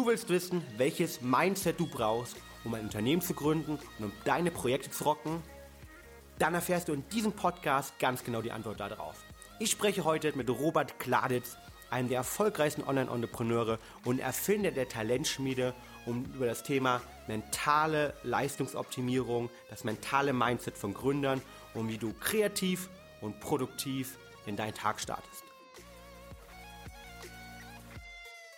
Du willst wissen, welches Mindset du brauchst, um ein Unternehmen zu gründen und um deine Projekte zu rocken? Dann erfährst du in diesem Podcast ganz genau die Antwort darauf. Ich spreche heute mit Robert Kladitz, einem der erfolgreichsten Online-Entrepreneure und Erfinder der Talentschmiede, um über das Thema mentale Leistungsoptimierung, das mentale Mindset von Gründern und wie du kreativ und produktiv in deinen Tag startest.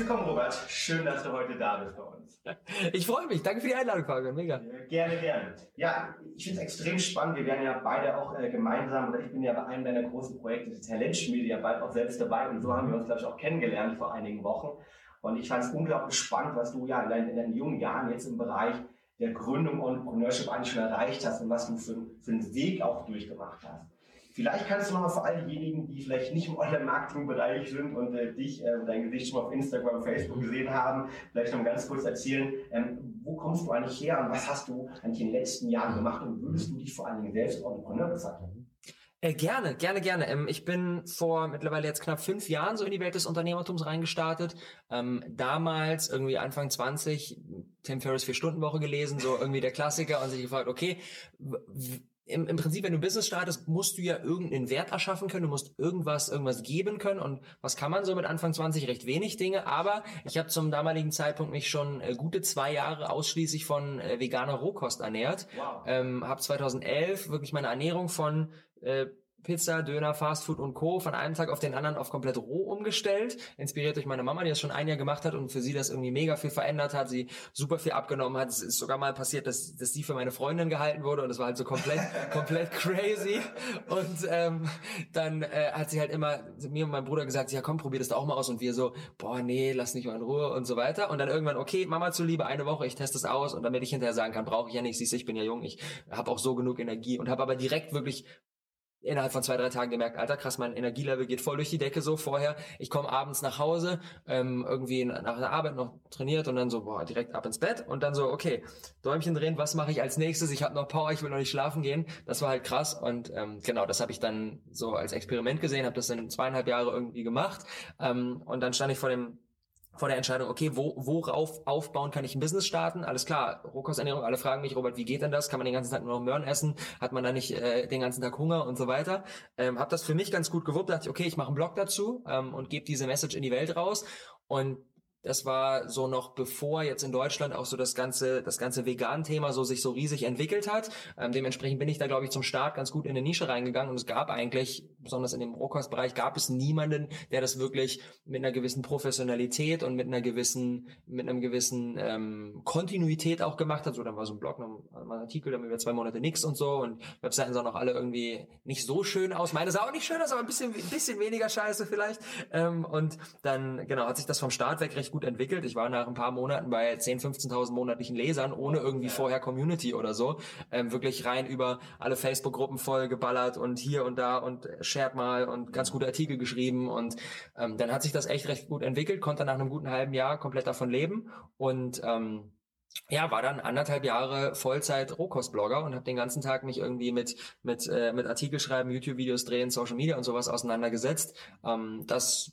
Herzlich willkommen, Robert. Schön, dass du heute da bist bei uns. Ich freue mich. Danke für die Einladung, Fabian. Mega. Gerne, gerne. Ja, ich finde es extrem spannend. Wir werden ja beide auch äh, gemeinsam, oder ich bin ja bei einem deiner großen Projekte, die Talentschmiede, ja bald auch selbst dabei. Und so haben wir uns, glaube ich, auch kennengelernt vor einigen Wochen. Und ich fand es unglaublich spannend, was du ja in deinen, in deinen jungen Jahren jetzt im Bereich der Gründung und Entrepreneurship eigentlich schon erreicht hast und was du für, für einen Weg auch durchgemacht hast. Vielleicht kannst du noch mal für all diejenigen, die vielleicht nicht im Online-Marketing-Bereich sind und äh, dich, äh, dein Gesicht schon mal auf Instagram, Facebook gesehen haben, vielleicht noch ganz kurz erzählen, ähm, wo kommst du eigentlich her und was hast du eigentlich in den letzten Jahren gemacht und würdest du dich vor allen Dingen selbst Entrepreneur bezeichnen? Äh, gerne, gerne, gerne. Ähm, ich bin vor mittlerweile jetzt knapp fünf Jahren so in die Welt des Unternehmertums reingestartet. Ähm, damals irgendwie Anfang 20 Tim Ferriss vier Stunden Woche gelesen, so irgendwie der Klassiker und sich gefragt, okay, im, im Prinzip, wenn du Business startest, musst du ja irgendeinen Wert erschaffen können, du musst irgendwas, irgendwas geben können. Und was kann man so mit Anfang 20? Recht wenig Dinge. Aber ich habe zum damaligen Zeitpunkt mich schon äh, gute zwei Jahre ausschließlich von äh, veganer Rohkost ernährt. Wow. Ähm, habe 2011 wirklich meine Ernährung von äh, Pizza, Döner, Fastfood und Co. von einem Tag auf den anderen auf komplett roh umgestellt. Inspiriert durch meine Mama, die das schon ein Jahr gemacht hat und für sie das irgendwie mega viel verändert hat. Sie super viel abgenommen hat. Es ist sogar mal passiert, dass, dass sie für meine Freundin gehalten wurde und das war halt so komplett, komplett crazy. Und ähm, dann äh, hat sie halt immer mir und meinem Bruder gesagt, ja komm, probier das doch auch mal aus. Und wir so, boah, nee, lass nicht mal in Ruhe und so weiter. Und dann irgendwann, okay, Mama zuliebe, eine Woche, ich teste es aus und damit ich hinterher sagen kann, brauche ich ja nicht, siehst du, ich bin ja jung, ich habe auch so genug Energie und habe aber direkt wirklich innerhalb von zwei, drei Tagen gemerkt, alter krass, mein Energielevel geht voll durch die Decke so vorher. Ich komme abends nach Hause, ähm, irgendwie nach der Arbeit noch trainiert und dann so, boah, direkt ab ins Bett und dann so, okay, Däumchen drehen, was mache ich als nächstes? Ich habe noch Power, ich will noch nicht schlafen gehen. Das war halt krass und ähm, genau, das habe ich dann so als Experiment gesehen, habe das dann zweieinhalb Jahre irgendwie gemacht ähm, und dann stand ich vor dem vor der Entscheidung, okay, wo, worauf aufbauen kann ich ein Business starten? Alles klar, Rohkosternährung, alle fragen mich, Robert, wie geht denn das? Kann man den ganzen Tag nur noch Möhren essen? Hat man da nicht äh, den ganzen Tag Hunger und so weiter? Ähm, hab das für mich ganz gut gewuppt, dachte ich, okay, ich mache einen Blog dazu ähm, und gebe diese Message in die Welt raus. Und das war so noch bevor jetzt in Deutschland auch so das ganze das ganze Vegan-Thema so sich so riesig entwickelt hat. Ähm, dementsprechend bin ich da glaube ich zum Start ganz gut in eine Nische reingegangen und es gab eigentlich besonders in dem Rohkostbereich gab es niemanden, der das wirklich mit einer gewissen Professionalität und mit einer gewissen mit einem gewissen ähm, Kontinuität auch gemacht hat. So dann war so ein Blog, noch ein Artikel, dann über zwei Monate nichts und so und Webseiten sahen auch alle irgendwie nicht so schön aus. Meine sah auch nicht schön aus, aber ein bisschen ein bisschen weniger scheiße vielleicht. Ähm, und dann genau hat sich das vom Start weg recht gut entwickelt. Ich war nach ein paar Monaten bei 10.000, 15.000 monatlichen Lesern, ohne irgendwie vorher Community oder so. Ähm, wirklich rein über alle Facebook-Gruppen voll geballert und hier und da und shared mal und ganz gute Artikel geschrieben. Und ähm, dann hat sich das echt recht gut entwickelt, konnte nach einem guten halben Jahr komplett davon leben und ähm, ja, war dann anderthalb Jahre Vollzeit Rohkostblogger und habe den ganzen Tag mich irgendwie mit mit äh, mit Artikel schreiben, YouTube-Videos drehen, Social Media und sowas auseinandergesetzt. Ähm, das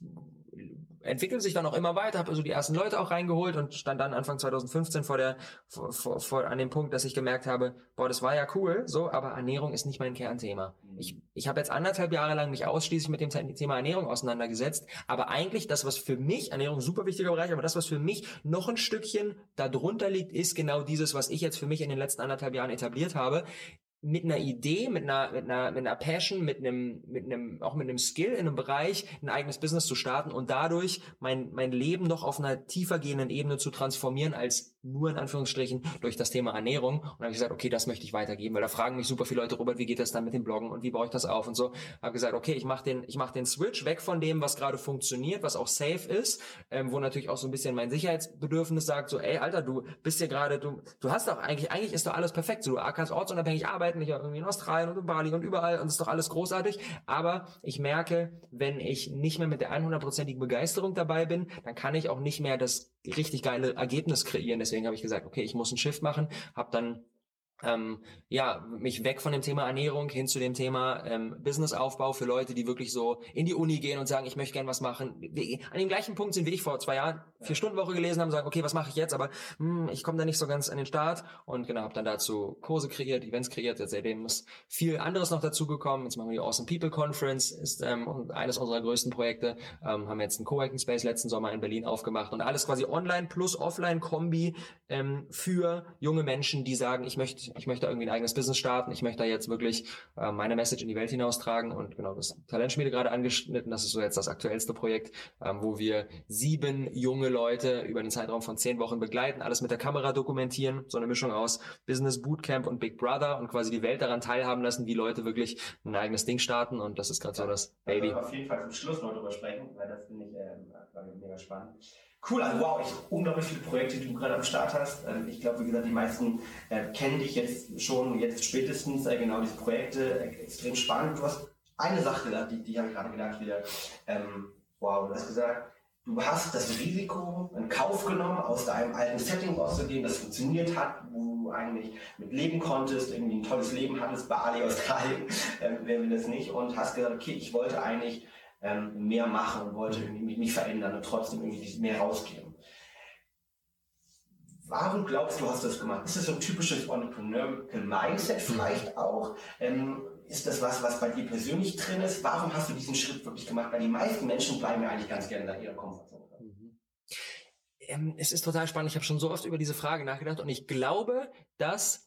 entwickelt sich dann auch immer weiter, habe also die ersten Leute auch reingeholt und stand dann Anfang 2015 vor der vor, vor, vor an dem Punkt, dass ich gemerkt habe, boah, das war ja cool, so, aber Ernährung ist nicht mein Kernthema. Mhm. Ich ich habe jetzt anderthalb Jahre lang mich ausschließlich mit dem Thema Ernährung auseinandergesetzt, aber eigentlich das, was für mich Ernährung super wichtiger Bereich, aber das, was für mich noch ein Stückchen darunter liegt, ist genau dieses, was ich jetzt für mich in den letzten anderthalb Jahren etabliert habe mit einer Idee, mit einer, mit einer, mit einer Passion, mit einem, mit einem, auch mit einem Skill in einem Bereich ein eigenes Business zu starten und dadurch mein, mein Leben noch auf einer tiefer gehenden Ebene zu transformieren als nur in Anführungsstrichen durch das Thema Ernährung. Und dann habe ich gesagt, okay, das möchte ich weitergeben, weil da fragen mich super viele Leute, Robert, wie geht das dann mit dem Bloggen und wie baue ich das auf und so. Habe gesagt, okay, ich mache den, ich mache den Switch weg von dem, was gerade funktioniert, was auch safe ist, ähm, wo natürlich auch so ein bisschen mein Sicherheitsbedürfnis sagt, so, ey, Alter, du bist ja gerade, du, du hast doch eigentlich, eigentlich ist doch alles perfekt. So, du kannst ortsunabhängig arbeiten, ich habe irgendwie in Australien und in Bali und überall und ist doch alles großartig. Aber ich merke, wenn ich nicht mehr mit der 100%igen Begeisterung dabei bin, dann kann ich auch nicht mehr das richtig geile Ergebnis kreieren. Deswegen habe ich gesagt, okay, ich muss ein Shift machen, habe dann ähm, ja, mich weg von dem Thema Ernährung hin zu dem Thema ähm, Businessaufbau für Leute, die wirklich so in die Uni gehen und sagen, ich möchte gern was machen. An dem gleichen Punkt sind wie ich vor zwei Jahren, vier Stunden Woche gelesen haben, sagen, okay, was mache ich jetzt? Aber hm, ich komme da nicht so ganz an den Start und genau, habe dann dazu Kurse kreiert, Events kreiert. Seitdem ist viel anderes noch dazu gekommen. Jetzt machen wir die Awesome People Conference, ist ähm, eines unserer größten Projekte. Ähm, haben jetzt einen Coworking Space letzten Sommer in Berlin aufgemacht und alles quasi online plus offline Kombi ähm, für junge Menschen, die sagen, ich möchte ich möchte irgendwie ein eigenes Business starten, ich möchte da jetzt wirklich äh, meine Message in die Welt hinaustragen und genau das Talentschmiede gerade angeschnitten, das ist so jetzt das aktuellste Projekt, ähm, wo wir sieben junge Leute über einen Zeitraum von zehn Wochen begleiten, alles mit der Kamera dokumentieren, so eine Mischung aus Business Bootcamp und Big Brother und quasi die Welt daran teilhaben lassen, wie Leute wirklich ein eigenes Ding starten und das ist gerade so das Baby. auf jeden Fall zum Schluss noch drüber sprechen, weil das finde ich äh, mega spannend. Cool, also wow, ich, unglaublich viele Projekte, die du gerade am Start hast. Ähm, ich glaube, wie gesagt, die meisten äh, kennen dich jetzt schon, jetzt spätestens, äh, genau diese Projekte, äh, extrem spannend. Du hast eine Sache gesagt, die, die habe ich gerade gedacht wieder, ähm, wow, du hast gesagt, du hast das Risiko in Kauf genommen, aus deinem alten Setting rauszugehen, das funktioniert hat, wo du eigentlich mit leben konntest, irgendwie ein tolles Leben hattest, Bali, Australien, äh, wer will das nicht, und hast gesagt, okay, ich wollte eigentlich ähm, mehr machen und wollte mich, mich verändern und trotzdem irgendwie mehr rausgeben. Warum glaubst du, hast du das gemacht? Ist das so ein typisches Entrepreneurial Mindset vielleicht auch? Ähm, ist das was, was bei dir persönlich drin ist? Warum hast du diesen Schritt wirklich gemacht? Weil die meisten Menschen bleiben ja eigentlich ganz gerne in ihrer Komfortzone. Mhm. Ähm, es ist total spannend. Ich habe schon so oft über diese Frage nachgedacht und ich glaube, dass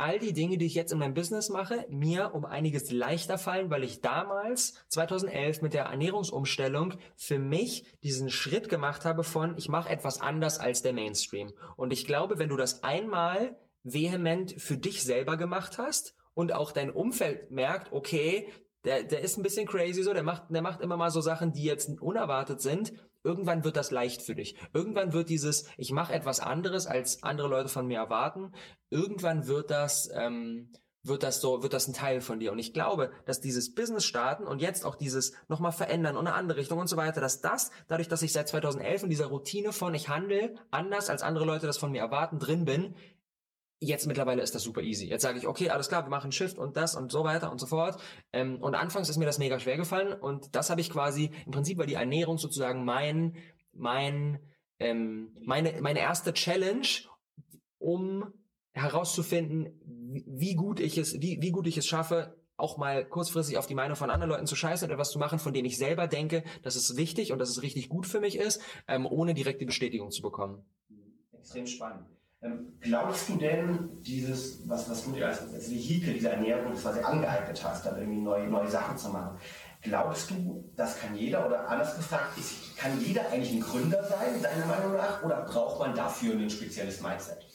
all die Dinge, die ich jetzt in meinem Business mache, mir um einiges leichter fallen, weil ich damals, 2011, mit der Ernährungsumstellung für mich diesen Schritt gemacht habe von, ich mache etwas anders als der Mainstream. Und ich glaube, wenn du das einmal vehement für dich selber gemacht hast und auch dein Umfeld merkt, okay, der, der ist ein bisschen crazy so, der macht, der macht immer mal so Sachen, die jetzt unerwartet sind, irgendwann wird das leicht für dich. Irgendwann wird dieses, ich mache etwas anderes, als andere Leute von mir erwarten, irgendwann wird das, ähm, wird das so, wird das ein Teil von dir. Und ich glaube, dass dieses Business starten und jetzt auch dieses nochmal verändern und eine andere Richtung und so weiter, dass das, dadurch, dass ich seit 2011 in dieser Routine von ich handle anders, als andere Leute das von mir erwarten, drin bin, Jetzt mittlerweile ist das super easy. Jetzt sage ich, okay, alles klar, wir machen Shift und das und so weiter und so fort. Ähm, und anfangs ist mir das mega schwer gefallen und das habe ich quasi, im Prinzip war die Ernährung sozusagen mein, mein, ähm, meine, meine erste Challenge, um herauszufinden, wie, wie gut ich es, wie, wie gut ich es schaffe, auch mal kurzfristig auf die Meinung von anderen Leuten zu scheißen und etwas zu machen, von dem ich selber denke, dass es wichtig und dass es richtig gut für mich ist, ähm, ohne direkte Bestätigung zu bekommen. Extrem spannend. Ähm, glaubst du denn, dieses, was, was du dir als, als Vehikel dieser Ernährung quasi angeeignet hast, dann irgendwie neue, neue Sachen zu machen, glaubst du, das kann jeder oder anders gefragt, ist, kann jeder eigentlich ein Gründer sein, deiner Meinung nach, oder braucht man dafür ein spezielles Mindset?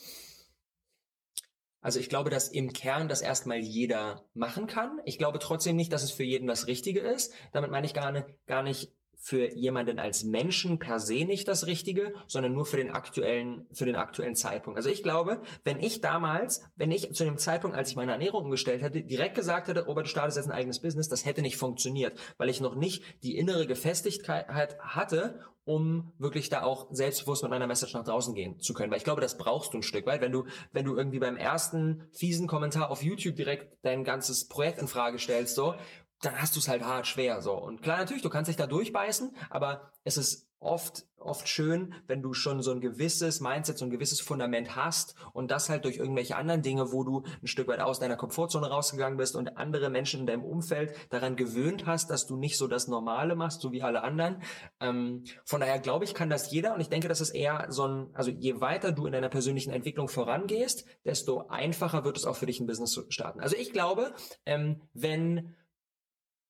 Also ich glaube, dass im Kern das erstmal jeder machen kann. Ich glaube trotzdem nicht, dass es für jeden das Richtige ist. Damit meine ich gar nicht, gar nicht für jemanden als Menschen per se nicht das Richtige, sondern nur für den aktuellen, für den aktuellen Zeitpunkt. Also ich glaube, wenn ich damals, wenn ich zu dem Zeitpunkt, als ich meine Ernährung umgestellt hätte, direkt gesagt hätte, Robert, du startest jetzt ein eigenes Business, das hätte nicht funktioniert, weil ich noch nicht die innere Gefestigkeit hatte, um wirklich da auch selbstbewusst mit meiner Message nach draußen gehen zu können. Weil ich glaube, das brauchst du ein Stück weit. Wenn du, wenn du irgendwie beim ersten fiesen Kommentar auf YouTube direkt dein ganzes Projekt in Frage stellst, so, dann hast du es halt hart schwer so. Und klar, natürlich, du kannst dich da durchbeißen, aber es ist oft, oft schön, wenn du schon so ein gewisses Mindset, so ein gewisses Fundament hast und das halt durch irgendwelche anderen Dinge, wo du ein Stück weit aus deiner Komfortzone rausgegangen bist und andere Menschen in deinem Umfeld daran gewöhnt hast, dass du nicht so das Normale machst, so wie alle anderen. Ähm, von daher glaube ich, kann das jeder und ich denke, dass es eher so ein, also je weiter du in deiner persönlichen Entwicklung vorangehst, desto einfacher wird es auch für dich ein Business zu starten. Also ich glaube, ähm, wenn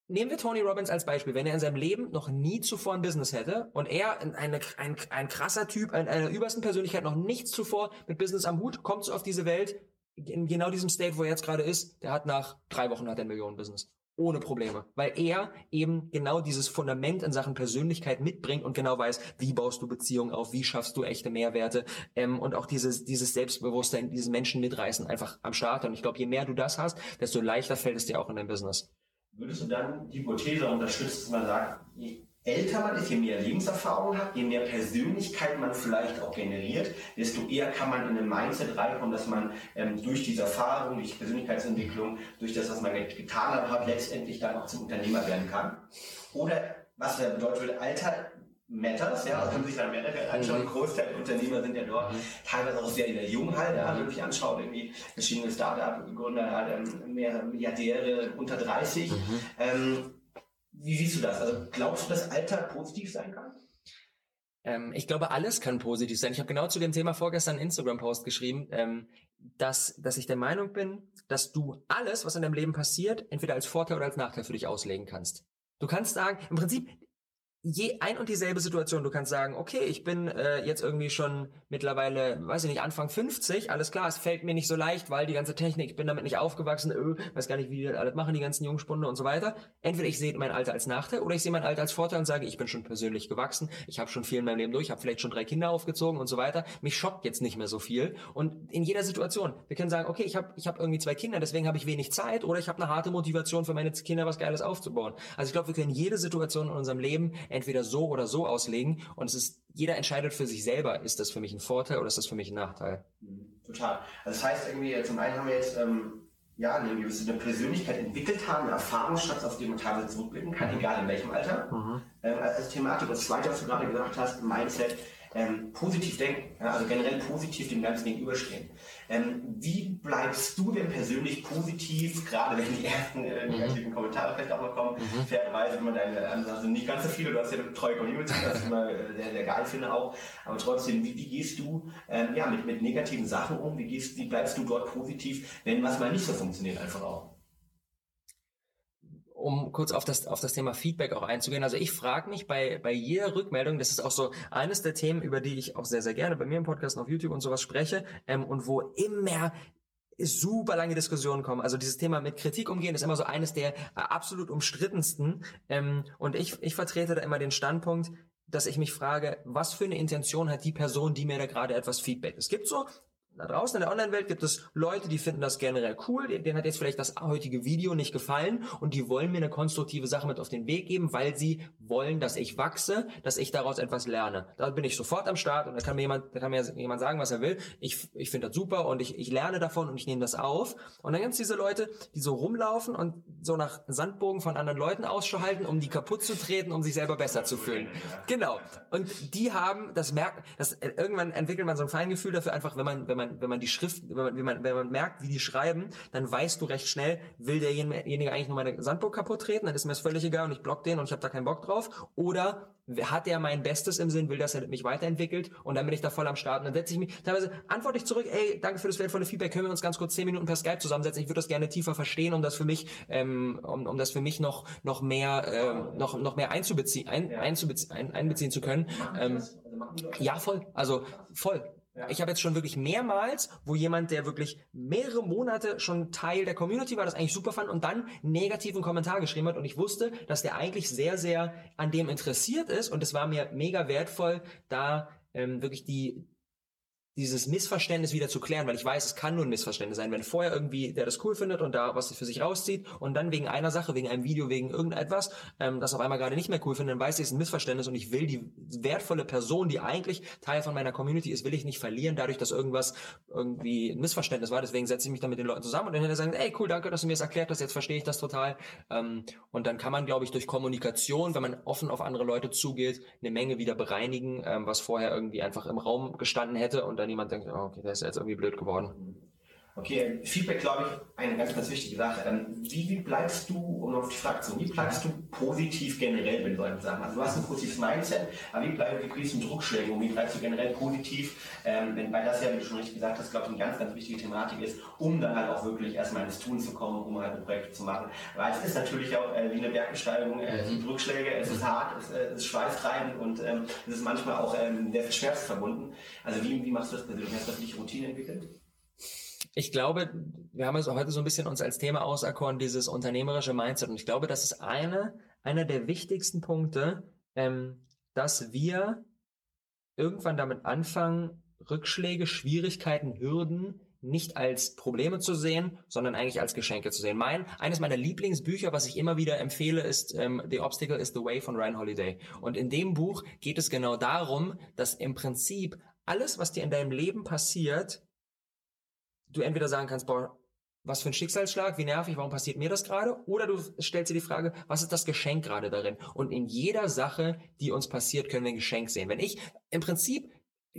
Nehmen wir Tony Robbins als Beispiel. Wenn er in seinem Leben noch nie zuvor ein Business hätte und er eine, ein, ein krasser Typ, eine, eine übersten Persönlichkeit, noch nichts zuvor mit Business am Hut, kommt so auf diese Welt, in genau diesem State, wo er jetzt gerade ist, der hat nach drei Wochen hat er ein Millionen-Business. Ohne Probleme. Weil er eben genau dieses Fundament in Sachen Persönlichkeit mitbringt und genau weiß, wie baust du Beziehungen auf, wie schaffst du echte Mehrwerte ähm, und auch dieses, dieses Selbstbewusstsein, diesen Menschen mitreißen, einfach am Start. Und ich glaube, je mehr du das hast, desto leichter fällt es dir auch in deinem Business. Würdest du dann die Hypothese unterstützen, dass man sagt, je älter man ist, je mehr Lebenserfahrung hat, je mehr Persönlichkeit man vielleicht auch generiert, desto eher kann man in ein Mindset reinkommen, dass man ähm, durch diese Erfahrung, durch Persönlichkeitsentwicklung, durch das, was man getan hat, letztendlich dann auch zum Unternehmer werden kann? Oder was bedeutet, Alter Matters, ja, also man sich dann Meta anschaut, ein Großteil der Unternehmer sind ja dort mhm. teilweise auch sehr, sehr jung halt, ja, wenn man sich anschaut, irgendwie verschiedene Start-up-Gründer, halt, ähm, mehr Milliardäre unter 30. Mhm. Ähm, wie siehst du das? Also glaubst du, dass Alter positiv sein kann? Ähm, ich glaube, alles kann positiv sein. Ich habe genau zu dem Thema vorgestern einen Instagram-Post geschrieben, ähm, dass, dass ich der Meinung bin, dass du alles, was in deinem Leben passiert, entweder als Vorteil oder als Nachteil für dich auslegen kannst. Du kannst sagen, im Prinzip, je ein und dieselbe Situation. Du kannst sagen, okay, ich bin äh, jetzt irgendwie schon mittlerweile, weiß ich nicht, Anfang 50, alles klar, es fällt mir nicht so leicht, weil die ganze Technik, ich bin damit nicht aufgewachsen, öh, weiß gar nicht, wie die das alles machen, die ganzen Jungspunde und so weiter. Entweder ich sehe mein Alter als Nachteil oder ich sehe mein Alter als Vorteil und sage, ich bin schon persönlich gewachsen, ich habe schon viel in meinem Leben durch, habe vielleicht schon drei Kinder aufgezogen und so weiter. Mich schockt jetzt nicht mehr so viel. Und in jeder Situation, wir können sagen, okay, ich habe ich hab irgendwie zwei Kinder, deswegen habe ich wenig Zeit oder ich habe eine harte Motivation für meine Kinder, was Geiles aufzubauen. Also ich glaube, wir können jede Situation in unserem Leben entweder so oder so auslegen und es ist, jeder entscheidet für sich selber, ist das für mich ein Vorteil oder ist das für mich ein Nachteil? Mhm, total. Also das heißt irgendwie, zum einen haben wir jetzt ähm, ja, eine gewisse Persönlichkeit entwickelt haben, einen Erfahrungsschatz, auf den man teilweise zurückblicken kann, mhm. egal in welchem Alter. Mhm. Ähm, als Thematik, das zweite, was du gerade gesagt hast, Mindset, ähm, positiv denken, ja, also generell positiv dem Ganzen gegenüberstehen. Ähm, wie bleibst du denn persönlich positiv, gerade wenn die ersten äh, mhm. negativen. Kommentare vielleicht auch mal kommen, mhm. fairerweise, wenn man deine, also nicht ganz so viele, du hast ja eine treue Community, das ist immer äh, sehr, sehr geil finde auch, aber trotzdem, wie, wie gehst du ähm, ja, mit, mit negativen Sachen um, wie, gehst, wie bleibst du dort positiv, wenn was mal nicht so funktioniert einfach auch? Um kurz auf das, auf das Thema Feedback auch einzugehen. Also ich frage mich bei, bei jeder Rückmeldung, das ist auch so eines der Themen, über die ich auch sehr, sehr gerne bei mir im Podcast und auf YouTube und sowas spreche ähm, und wo immer super lange Diskussionen kommen. Also dieses Thema mit Kritik umgehen ist immer so eines der äh, absolut umstrittensten. Ähm, und ich, ich vertrete da immer den Standpunkt, dass ich mich frage, was für eine Intention hat die Person, die mir da gerade etwas Feedback. Es gibt so da draußen in der Online-Welt gibt es Leute, die finden das generell cool, denen hat jetzt vielleicht das heutige Video nicht gefallen und die wollen mir eine konstruktive Sache mit auf den Weg geben, weil sie wollen, dass ich wachse, dass ich daraus etwas lerne. Da bin ich sofort am Start und da kann mir jemand, da kann mir jemand sagen, was er will. Ich, ich finde das super und ich, ich lerne davon und ich nehme das auf. Und dann gibt es diese Leute, die so rumlaufen und so nach Sandbogen von anderen Leuten Ausschau halten, um die kaputt zu treten, um sich selber besser zu fühlen. Genau. Und die haben, das merkt, das, irgendwann entwickelt man so ein Feingefühl dafür einfach, wenn man, wenn man man, wenn man die Schrift, wenn man, wenn man, wenn man merkt, wie die schreiben, dann weißt du recht schnell, will derjenige eigentlich nur meine Sandburg kaputt treten, dann ist mir das völlig egal und ich block den und ich habe da keinen Bock drauf. Oder hat er mein Bestes im Sinn, will, dass er mich weiterentwickelt und dann bin ich da voll am Start und dann setze ich mich, teilweise antworte ich zurück, ey, danke für das wertvolle Feedback, können wir uns ganz kurz zehn Minuten per Skype zusammensetzen, ich würde das gerne tiefer verstehen, um das für mich, ähm, um, um das für mich noch, noch mehr, ähm, noch, noch mehr einzubeziehen, ein, einzubeziehen, ein, einbeziehen zu können. Ähm, ja, voll, also voll. Ja. Ich habe jetzt schon wirklich mehrmals, wo jemand, der wirklich mehrere Monate schon Teil der Community war, das eigentlich super fand und dann negativen Kommentar geschrieben hat und ich wusste, dass der eigentlich sehr, sehr an dem interessiert ist und es war mir mega wertvoll, da ähm, wirklich die dieses Missverständnis wieder zu klären, weil ich weiß, es kann nur ein Missverständnis sein, wenn vorher irgendwie der das cool findet und da was für sich rauszieht und dann wegen einer Sache, wegen einem Video, wegen irgendetwas, ähm, das auf einmal gerade nicht mehr cool findet, dann weiß ich, es ist ein Missverständnis und ich will die wertvolle Person, die eigentlich Teil von meiner Community ist, will ich nicht verlieren, dadurch, dass irgendwas irgendwie ein Missverständnis war. Deswegen setze ich mich dann mit den Leuten zusammen und dann sagen, ey cool, danke, dass du mir das erklärt hast, jetzt verstehe ich das total. Ähm, und dann kann man, glaube ich, durch Kommunikation, wenn man offen auf andere Leute zugeht, eine Menge wieder bereinigen, ähm, was vorher irgendwie einfach im Raum gestanden hätte und dann jemand denkt, oh, okay, der ist jetzt irgendwie blöd geworden. Okay, Feedback, glaube ich, eine ganz, ganz wichtige Sache. Ähm, wie, wie bleibst du, um auf die Frage zu kommen, wie bleibst du positiv generell bei solchen Sachen? Also du hast ein positives Mindset, aber wie, bleib, wie kriegst du Druckschläge und wie bleibst du generell positiv? Ähm, weil das ja, wie du schon richtig gesagt hast, glaube ich, eine ganz, ganz wichtige Thematik ist, um dann halt auch wirklich erstmal ins Tun zu kommen, um halt ein Projekt zu machen. Weil es ist natürlich auch äh, wie eine Bergbesteigung, äh, es sind Rückschläge, es ist hart, es, äh, es ist schweißtreibend und ähm, es ist manchmal auch ähm, sehr viel Schmerz verbunden. Also wie, wie machst du das persönlich? Hast du da für dich Routine entwickelt? Ich glaube, wir haben es heute so ein bisschen uns als Thema auserkoren, dieses unternehmerische Mindset. Und ich glaube, das ist eine, einer der wichtigsten Punkte, ähm, dass wir irgendwann damit anfangen, Rückschläge, Schwierigkeiten, Hürden nicht als Probleme zu sehen, sondern eigentlich als Geschenke zu sehen. Mein, eines meiner Lieblingsbücher, was ich immer wieder empfehle, ist ähm, The Obstacle is the Way von Ryan Holiday. Und in dem Buch geht es genau darum, dass im Prinzip alles, was dir in deinem Leben passiert, du entweder sagen kannst, boah, was für ein Schicksalsschlag, wie nervig, warum passiert mir das gerade? Oder du stellst dir die Frage, was ist das Geschenk gerade darin? Und in jeder Sache, die uns passiert, können wir ein Geschenk sehen. Wenn ich im Prinzip,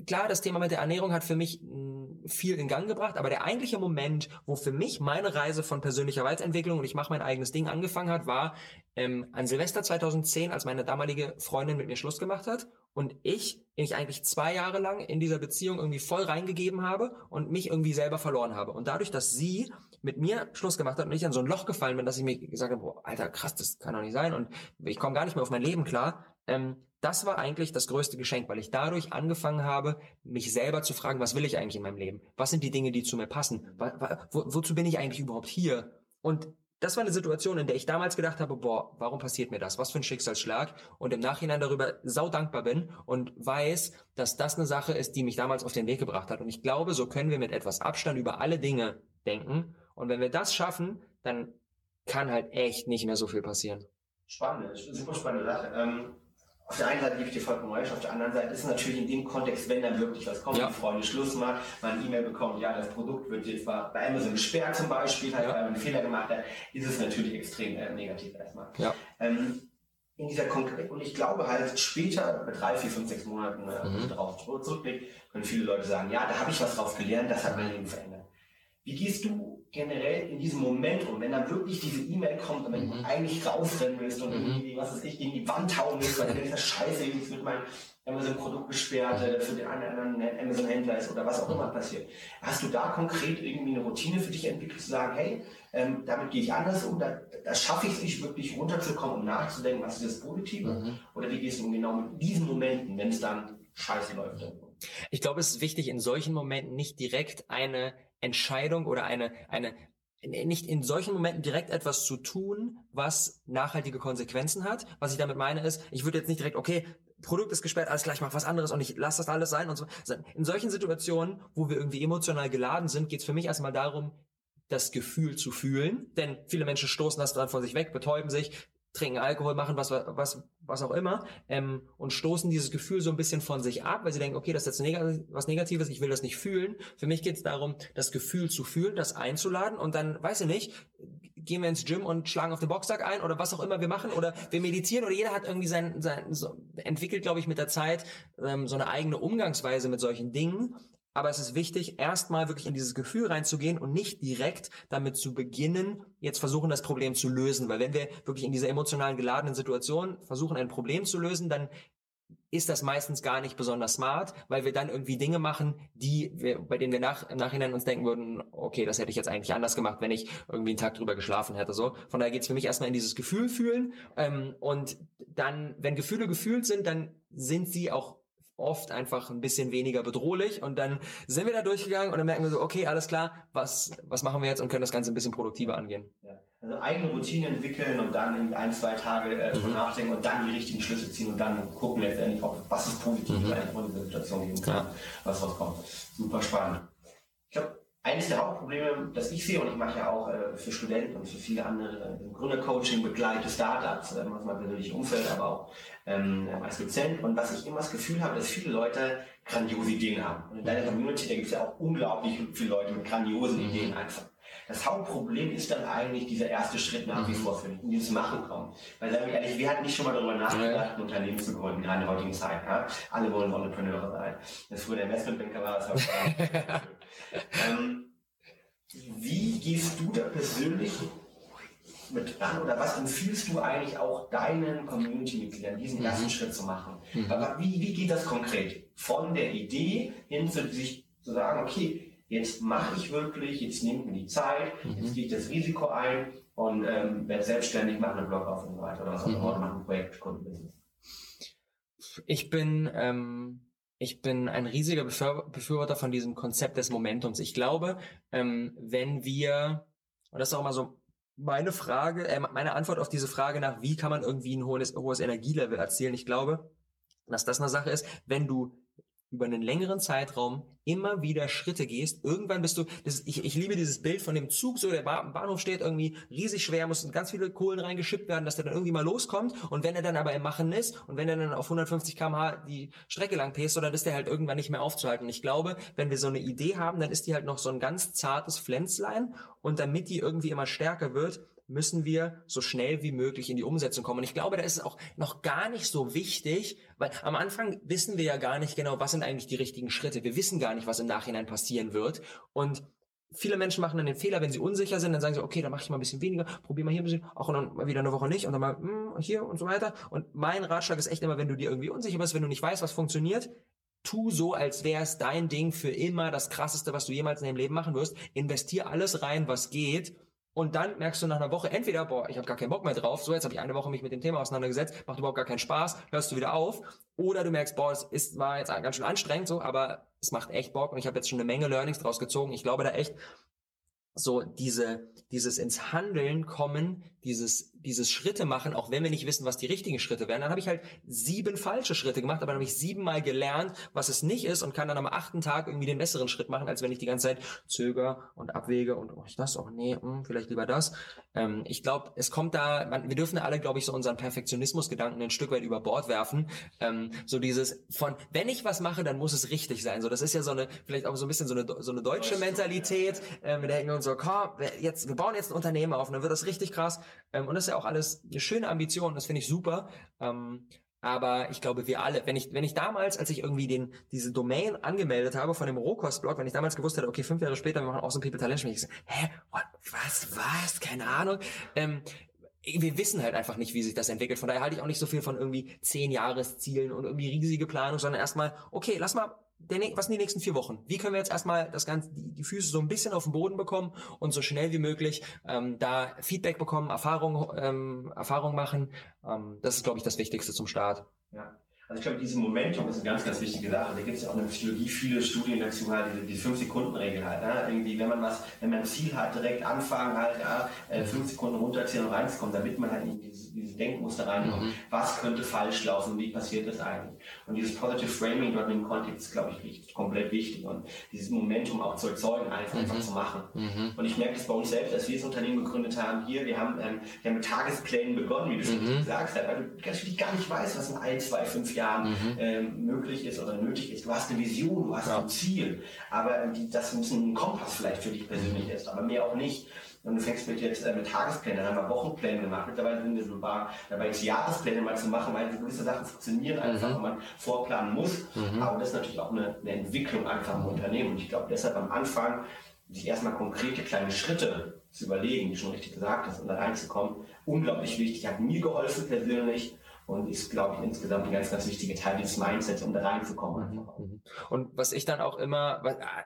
klar, das Thema mit der Ernährung hat für mich hm, viel in Gang gebracht, aber der eigentliche Moment, wo für mich meine Reise von persönlicher Weiterentwicklung und ich mache mein eigenes Ding angefangen hat, war ähm, an Silvester 2010, als meine damalige Freundin mit mir Schluss gemacht hat und ich, den ich eigentlich zwei Jahre lang in dieser Beziehung irgendwie voll reingegeben habe und mich irgendwie selber verloren habe. Und dadurch, dass sie mit mir Schluss gemacht hat und ich in so ein Loch gefallen bin, dass ich mir gesagt habe, boah, Alter, krass, das kann doch nicht sein und ich komme gar nicht mehr auf mein Leben klar, ähm, das war eigentlich das größte Geschenk, weil ich dadurch angefangen habe, mich selber zu fragen, was will ich eigentlich in meinem Leben? Was sind die Dinge, die zu mir passen? Wo, wozu bin ich eigentlich überhaupt hier? Und das war eine Situation, in der ich damals gedacht habe, boah, warum passiert mir das? Was für ein Schicksalsschlag? Und im Nachhinein darüber sau dankbar bin und weiß, dass das eine Sache ist, die mich damals auf den Weg gebracht hat. Und ich glaube, so können wir mit etwas Abstand über alle Dinge denken. Und wenn wir das schaffen, dann kann halt echt nicht mehr so viel passieren. Spannend, super spannende Sache. Ähm auf der einen Seite gebe ich dir vollkommen recht, auf der anderen Seite ist es natürlich in dem Kontext, wenn dann wirklich was kommt, ja. die Freunde Schluss macht, man eine E-Mail bekommt, ja, das Produkt wird jetzt mal bei Amazon gesperrt zum Beispiel, halt, ja. weil man einen Fehler gemacht hat, ist es natürlich extrem äh, negativ erstmal. Ja. Ähm, in dieser Konkret und ich glaube halt später, bei drei, vier, fünf, sechs Monaten äh, mhm. darauf zurückblicken, können viele Leute sagen, ja, da habe ich was drauf gelernt, das hat mein Leben verändert. Wie gehst du generell in diesem Moment um, wenn dann wirklich diese E-Mail kommt und wenn mhm. du eigentlich rausrennen willst und mhm. irgendwie, was weiß ich, gegen die Wand hauen willst, weil du denkst, scheiße, jetzt wird mein Amazon-Produkt gesperrt, äh, für den einen oder anderen Amazon-Händler ist oder was auch immer passiert. Hast du da konkret irgendwie eine Routine für dich entwickelt, zu sagen, hey, ähm, damit gehe ich anders um, da, da schaffe ich es nicht wirklich runterzukommen, um nachzudenken, was ist das Positive? Mhm. Oder wie gehst du um genau mit diesen Momenten, wenn es dann scheiße läuft? Ich glaube, es ist wichtig, in solchen Momenten nicht direkt eine Entscheidung oder eine, eine, nicht in solchen Momenten direkt etwas zu tun, was nachhaltige Konsequenzen hat. Was ich damit meine ist, ich würde jetzt nicht direkt, okay, Produkt ist gesperrt, alles gleich, mach was anderes und ich lasse das alles sein und so. In solchen Situationen, wo wir irgendwie emotional geladen sind, geht es für mich erstmal darum, das Gefühl zu fühlen. Denn viele Menschen stoßen das dran von sich weg, betäuben sich, trinken Alkohol, machen was, was, was auch immer ähm, und stoßen dieses Gefühl so ein bisschen von sich ab, weil sie denken, okay, das ist jetzt neg was Negatives, ich will das nicht fühlen. Für mich geht es darum, das Gefühl zu fühlen, das einzuladen und dann, weiß ich nicht, gehen wir ins Gym und schlagen auf den Boxsack ein oder was auch immer wir machen oder wir meditieren oder jeder hat irgendwie sein, sein so, entwickelt, glaube ich, mit der Zeit ähm, so eine eigene Umgangsweise mit solchen Dingen aber es ist wichtig, erstmal wirklich in dieses Gefühl reinzugehen und nicht direkt damit zu beginnen, jetzt versuchen, das Problem zu lösen. Weil wenn wir wirklich in dieser emotionalen geladenen Situation versuchen, ein Problem zu lösen, dann ist das meistens gar nicht besonders smart, weil wir dann irgendwie Dinge machen, die wir, bei denen wir nach, im Nachhinein uns denken würden, okay, das hätte ich jetzt eigentlich anders gemacht, wenn ich irgendwie einen Tag drüber geschlafen hätte. So, von daher geht es für mich erstmal in dieses Gefühl fühlen ähm, und dann, wenn Gefühle gefühlt sind, dann sind sie auch oft einfach ein bisschen weniger bedrohlich und dann sind wir da durchgegangen und dann merken wir so, okay, alles klar, was, was machen wir jetzt und können das Ganze ein bisschen produktiver angehen. Ja. Also eigene Routine entwickeln und dann in ein, zwei Tage äh, mhm. nachdenken und dann die richtigen Schlüsse ziehen und dann gucken letztendlich, ob, was ist positiv mhm. eigentlich von dieser Situation geben kann, ja. was rauskommt. Super spannend. Ich glaube, eines der Hauptprobleme, das ich sehe, und ich mache ja auch äh, für Studenten und für viele andere äh, Gründercoaching, begleite Startups, äh, aus meinem persönlichen Umfeld, aber auch ähm, als Dozent. Und was ich immer das Gefühl habe, dass viele Leute grandiose Ideen haben. Und in deiner Community, da gibt es ja auch unglaublich viele Leute mit grandiosen mhm. Ideen einfach. Das Hauptproblem ist dann eigentlich dieser erste Schritt nach wie mhm. vor für mich, in dieses Machen kommen. Weil sagen wir ehrlich, wir hatten nicht schon mal darüber nachgedacht, ein Unternehmen zu gründen, gerade in der heutigen Zeit. Ja? Alle wollen Entrepreneure sein. Das früher der Investmentbanker war, das ähm, Wie gehst du da persönlich mit an oder was empfiehlst du eigentlich auch deinen Community-Mitgliedern, diesen mhm. ersten Schritt zu machen? Mhm. Aber wie, wie geht das konkret? Von der Idee hin zu sich zu sagen, okay, jetzt mache ich wirklich, jetzt nehme ich mir die Zeit, mhm. jetzt gehe ich das Risiko ein und ähm, werde selbstständig, mache einen Blog auf und so weiter oder was auch immer, mhm. mache ein Projekt, Kundenbusiness. Ich bin, ähm, ich bin ein riesiger Befürworter von diesem Konzept des Momentums. Ich glaube, ähm, wenn wir, und das ist auch mal so meine Frage, äh, meine Antwort auf diese Frage nach, wie kann man irgendwie ein hohes, hohes Energielevel erzielen, ich glaube, dass das eine Sache ist, wenn du über einen längeren Zeitraum immer wieder Schritte gehst, irgendwann bist du, das, ich, ich liebe dieses Bild von dem Zug, so der Bahnhof steht irgendwie riesig schwer, muss ganz viele Kohlen reingeschippt werden, dass der dann irgendwie mal loskommt. Und wenn er dann aber im Machen ist und wenn er dann auf 150 km/h die Strecke lang pest, dann ist der halt irgendwann nicht mehr aufzuhalten. Und ich glaube, wenn wir so eine Idee haben, dann ist die halt noch so ein ganz zartes Pflänzlein. Und damit die irgendwie immer stärker wird, müssen wir so schnell wie möglich in die Umsetzung kommen. Und ich glaube, da ist es auch noch gar nicht so wichtig, weil am Anfang wissen wir ja gar nicht genau, was sind eigentlich die richtigen Schritte. Wir wissen gar nicht, was im Nachhinein passieren wird. Und viele Menschen machen dann den Fehler, wenn sie unsicher sind, dann sagen sie, okay, dann mache ich mal ein bisschen weniger, probier mal hier ein bisschen, auch und dann mal wieder eine Woche nicht und dann mal hm, hier und so weiter. Und mein Ratschlag ist echt immer, wenn du dir irgendwie unsicher bist, wenn du nicht weißt, was funktioniert, tu so, als wäre es dein Ding für immer, das krasseste, was du jemals in deinem Leben machen wirst. Investier alles rein, was geht und dann merkst du nach einer Woche entweder, boah, ich habe gar keinen Bock mehr drauf, so jetzt habe ich eine Woche mich mit dem Thema auseinandergesetzt, macht überhaupt gar keinen Spaß, hörst du wieder auf. Oder du merkst, boah, es ist, war jetzt ganz schön anstrengend so, aber es macht echt Bock und ich habe jetzt schon eine Menge Learnings draus gezogen. Ich glaube da echt, so diese, dieses ins Handeln kommen, dieses, dieses Schritte machen, auch wenn wir nicht wissen, was die richtigen Schritte wären. Dann habe ich halt sieben falsche Schritte gemacht, aber dann habe ich siebenmal gelernt, was es nicht ist und kann dann am achten Tag irgendwie den besseren Schritt machen, als wenn ich die ganze Zeit zöger und abwege und oh, ich das, auch oh, nee, mh, hm, vielleicht lieber das. Ähm, ich glaube, es kommt da, man, wir dürfen alle, glaube ich, so unseren Perfektionismus-Gedanken ein Stück weit über Bord werfen. Ähm, so dieses von, wenn ich was mache, dann muss es richtig sein. So, das ist ja so eine, vielleicht auch so ein bisschen so eine, so eine deutsche Mentalität. Ähm, wir denken uns so, komm, jetzt, wir bauen jetzt ein Unternehmen auf und dann wird das richtig krass. Ähm, und das ist ja auch alles eine schöne Ambition, das finde ich super. Ähm, aber ich glaube, wir alle, wenn ich, wenn ich damals, als ich irgendwie den, diese Domain angemeldet habe von dem Rohkost-Blog, wenn ich damals gewusst hätte, okay, fünf Jahre später, wir machen Awesome People Talent, ich so, hä, what, was, was, keine Ahnung. Ähm, wir wissen halt einfach nicht, wie sich das entwickelt. Von daher halte ich auch nicht so viel von irgendwie zehn Jahreszielen und irgendwie riesige Planung, sondern erstmal, okay, lass mal der, was sind die nächsten vier Wochen? Wie können wir jetzt erstmal das Ganze, die, die Füße so ein bisschen auf den Boden bekommen und so schnell wie möglich ähm, da Feedback bekommen, Erfahrung, ähm, Erfahrung machen? Ähm, das ist, glaube ich, das Wichtigste zum Start. Ja. Also ich glaube, dieses Momentum ist eine ganz, ganz wichtige Sache. Da gibt es ja auch in der Psychologie viele Studien dazu, halt diese, diese 5-Sekunden-Regel halt. Ja? Irgendwie, wenn man was, wenn man ein Ziel hat, direkt anfangen halt, ja, äh, fünf Sekunden runterziehen und reinzukommen, damit man halt in dieses, dieses Denkmuster reinkommt. Mhm. Was könnte falsch laufen wie passiert das eigentlich? Und dieses Positive Framing dort im Kontext ist, glaube ich, komplett wichtig. Und dieses Momentum auch zu erzeugen, einfach, mhm. einfach zu machen. Mhm. Und ich merke das bei uns selbst, als wir das Unternehmen gegründet haben, hier, wir haben, ähm, wir haben mit Tagesplänen begonnen, wie du schon mhm. gesagt hast, weil du ganz gar nicht weißt, was in ein, zwei, fünf Jahren mhm. ähm, möglich ist oder nötig ist. Du hast eine Vision, du hast ja. ein Ziel, aber ähm, die, das muss ein Kompass vielleicht für dich persönlich ist, aber mehr auch nicht. Und du fängst mit jetzt äh, mit Tagesplänen, dann haben wir Wochenpläne gemacht. Mittlerweile sind wir so war, dabei jetzt Jahrespläne mal zu machen, weil gewisse Sachen funktionieren einfach, mhm. man vorplanen muss. Mhm. Aber das ist natürlich auch eine, eine Entwicklung einfach im Unternehmen. Und ich glaube deshalb am Anfang sich erstmal konkrete kleine Schritte zu überlegen, wie schon richtig gesagt hast, und da reinzukommen, unglaublich wichtig. Hat mir geholfen persönlich und ist, glaube ich, insgesamt ein ganz, ganz wichtiger Teil dieses Mindsets, um da reinzukommen. Mhm, mhm. Und was ich dann auch immer,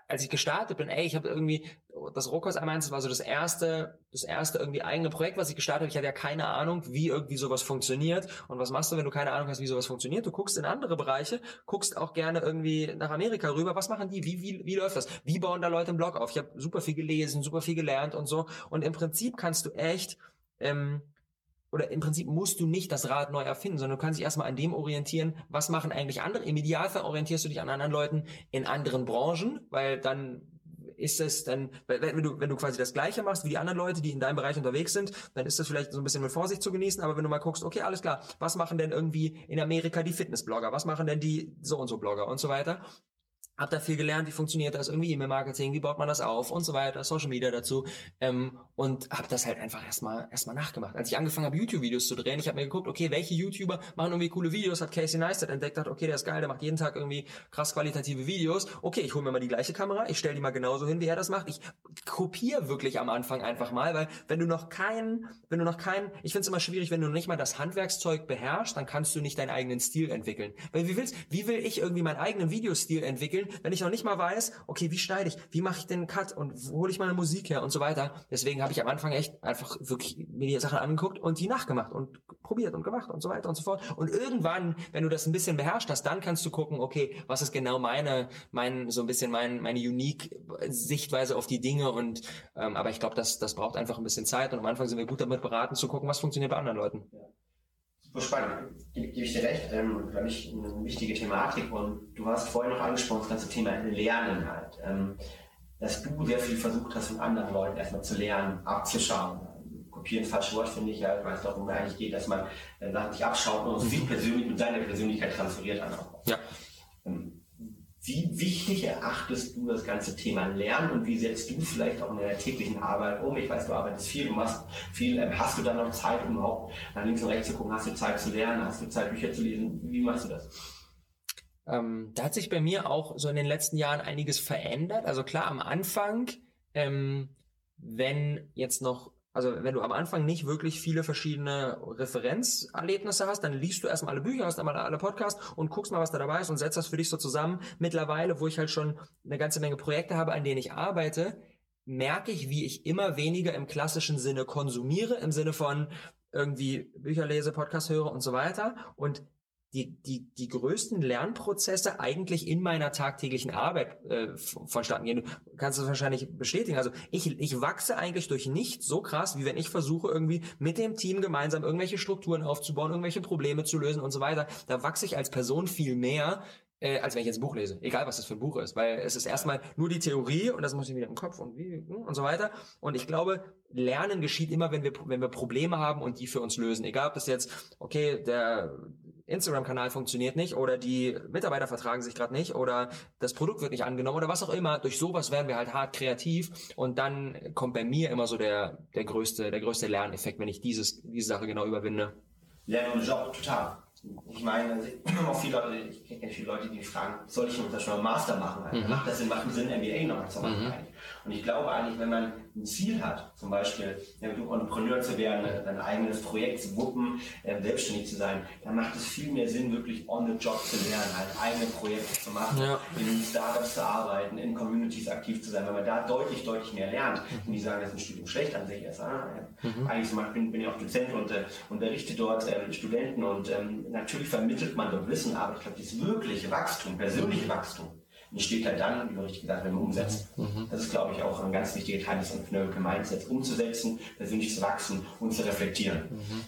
als ich gestartet bin, ey, ich habe irgendwie das einmal eins, das war so das erste, das erste irgendwie eigene Projekt, was ich gestartet habe. Ich hatte ja keine Ahnung, wie irgendwie sowas funktioniert. Und was machst du, wenn du keine Ahnung hast, wie sowas funktioniert? Du guckst in andere Bereiche, guckst auch gerne irgendwie nach Amerika rüber. Was machen die? Wie, wie, wie läuft das? Wie bauen da Leute einen Blog auf? Ich habe super viel gelesen, super viel gelernt und so. Und im Prinzip kannst du echt, ähm, oder im Prinzip musst du nicht das Rad neu erfinden, sondern du kannst dich erstmal an dem orientieren, was machen eigentlich andere. Im Idealfall orientierst du dich an anderen Leuten in anderen Branchen, weil dann ist es dann, wenn du, wenn du quasi das Gleiche machst wie die anderen Leute, die in deinem Bereich unterwegs sind, dann ist das vielleicht so ein bisschen mit Vorsicht zu genießen, aber wenn du mal guckst, okay, alles klar, was machen denn irgendwie in Amerika die Fitnessblogger, was machen denn die so und so Blogger und so weiter, hab da viel gelernt, wie funktioniert das, irgendwie E-Mail-Marketing, wie baut man das auf und so weiter, Social Media dazu ähm, und habe das halt einfach erstmal erstmal nachgemacht. Als ich angefangen habe, YouTube-Videos zu drehen, ich habe mir geguckt, okay, welche YouTuber machen irgendwie coole Videos, hat Casey Neistat entdeckt, hat, okay, der ist geil, der macht jeden Tag irgendwie krass qualitative Videos, okay, ich hole mir mal die gleiche Kamera, ich stelle die mal genauso hin, wie er das macht, ich kopiere wirklich am Anfang einfach mal, weil wenn du noch keinen, wenn du noch keinen, ich finde es immer schwierig, wenn du nicht mal das Handwerkszeug beherrschst, dann kannst du nicht deinen eigenen Stil entwickeln. Weil wie willst, wie will ich irgendwie meinen eigenen Videostil entwickeln, wenn ich noch nicht mal weiß, okay, wie schneide ich, wie mache ich den Cut und wo hole ich meine Musik her und so weiter. Deswegen habe ich am Anfang echt einfach wirklich mir die Sachen angeguckt und die nachgemacht und probiert und gemacht und so weiter und so fort. Und irgendwann, wenn du das ein bisschen beherrscht hast, dann kannst du gucken, okay, was ist genau meine, mein, so ein bisschen mein, meine unique Sichtweise auf die Dinge und ähm, aber ich glaube, das, das braucht einfach ein bisschen Zeit und am Anfang sind wir gut damit beraten zu gucken, was funktioniert bei anderen Leuten. Ja super spannend. Gebe, gebe ich dir recht, ähm, glaube ich, eine wichtige Thematik. Und du hast vorhin noch angesprochen, das ganze Thema Lernen halt. Ähm, dass du sehr viel versucht hast, von anderen Leuten erstmal zu lernen, abzuschauen. Kopieren, falsches Wort finde ich ja, ich weiß es eigentlich geht, dass man äh, Sachen sich abschaut und sich persönlich mit seiner Persönlichkeit transferiert einfach. Ja. Ähm, wie wichtig erachtest du das ganze Thema Lernen und wie setzt du vielleicht auch in deiner täglichen Arbeit um? Ich weiß, du arbeitest viel, du machst viel. Ähm, hast du dann noch Zeit, um überhaupt nach links und rechts zu gucken? Hast du Zeit zu lernen? Hast du Zeit, Bücher zu lesen? Wie machst du das? Ähm, da hat sich bei mir auch so in den letzten Jahren einiges verändert. Also klar, am Anfang, ähm, wenn jetzt noch also wenn du am Anfang nicht wirklich viele verschiedene Referenzerlebnisse hast, dann liest du erstmal alle Bücher, hast einmal alle Podcasts und guckst mal, was da dabei ist und setzt das für dich so zusammen. Mittlerweile, wo ich halt schon eine ganze Menge Projekte habe, an denen ich arbeite, merke ich, wie ich immer weniger im klassischen Sinne konsumiere, im Sinne von irgendwie Bücher lese, Podcast höre und so weiter und die, die, die größten Lernprozesse eigentlich in meiner tagtäglichen Arbeit äh, vonstatten gehen. Du kannst das wahrscheinlich bestätigen. Also ich, ich wachse eigentlich durch nichts so krass, wie wenn ich versuche, irgendwie mit dem Team gemeinsam irgendwelche Strukturen aufzubauen, irgendwelche Probleme zu lösen und so weiter. Da wachse ich als Person viel mehr, äh, als wenn ich jetzt ein Buch lese. Egal, was das für ein Buch ist. Weil es ist erstmal nur die Theorie und das muss ich wieder im Kopf und wie hm, und so weiter. Und ich glaube, Lernen geschieht immer, wenn wir, wenn wir Probleme haben und die für uns lösen. Egal, ob das jetzt, okay, der Instagram-Kanal funktioniert nicht oder die Mitarbeiter vertragen sich gerade nicht oder das Produkt wird nicht angenommen oder was auch immer. Durch sowas werden wir halt hart kreativ und dann kommt bei mir immer so der, der größte, der größte Lerneffekt, wenn ich dieses, diese Sache genau überwinde. Lernen und Job, total. Ich meine, also auch viele Leute, ich kenne viele Leute, die mich fragen, soll ich zum Beispiel einen Master machen? Mhm. Macht das Sinn, macht Sinn, MBA noch zu machen? Mhm. Und ich glaube eigentlich, wenn man ein Ziel hat, zum Beispiel ja, Entrepreneur zu werden, ein eigenes Projekt zu wuppen, äh, selbstständig zu sein, dann macht es viel mehr Sinn, wirklich on the job zu lernen, halt eigene Projekte zu machen, ja. in Startups zu arbeiten, in Communities aktiv zu sein, weil man da deutlich, deutlich mehr lernt. Mhm. Und die sagen, das ist ein Studium schlecht an sich. Also, ah, ja. mhm. Eigentlich zum Beispiel bin, bin ich auch Dozent und äh, unterrichte dort äh, Studenten und ähm, natürlich vermittelt man dort Wissen, aber ich glaube, dieses wirkliche Wachstum, persönliche Wachstum, entsteht halt dann, wie du richtig gesagt hast, wenn man umsetzt. Mhm. Das ist, glaube ich, auch ein ganz wichtiger Teil des Entrepreneurial Mindsets, umzusetzen, persönlich zu wachsen und zu reflektieren. Mhm.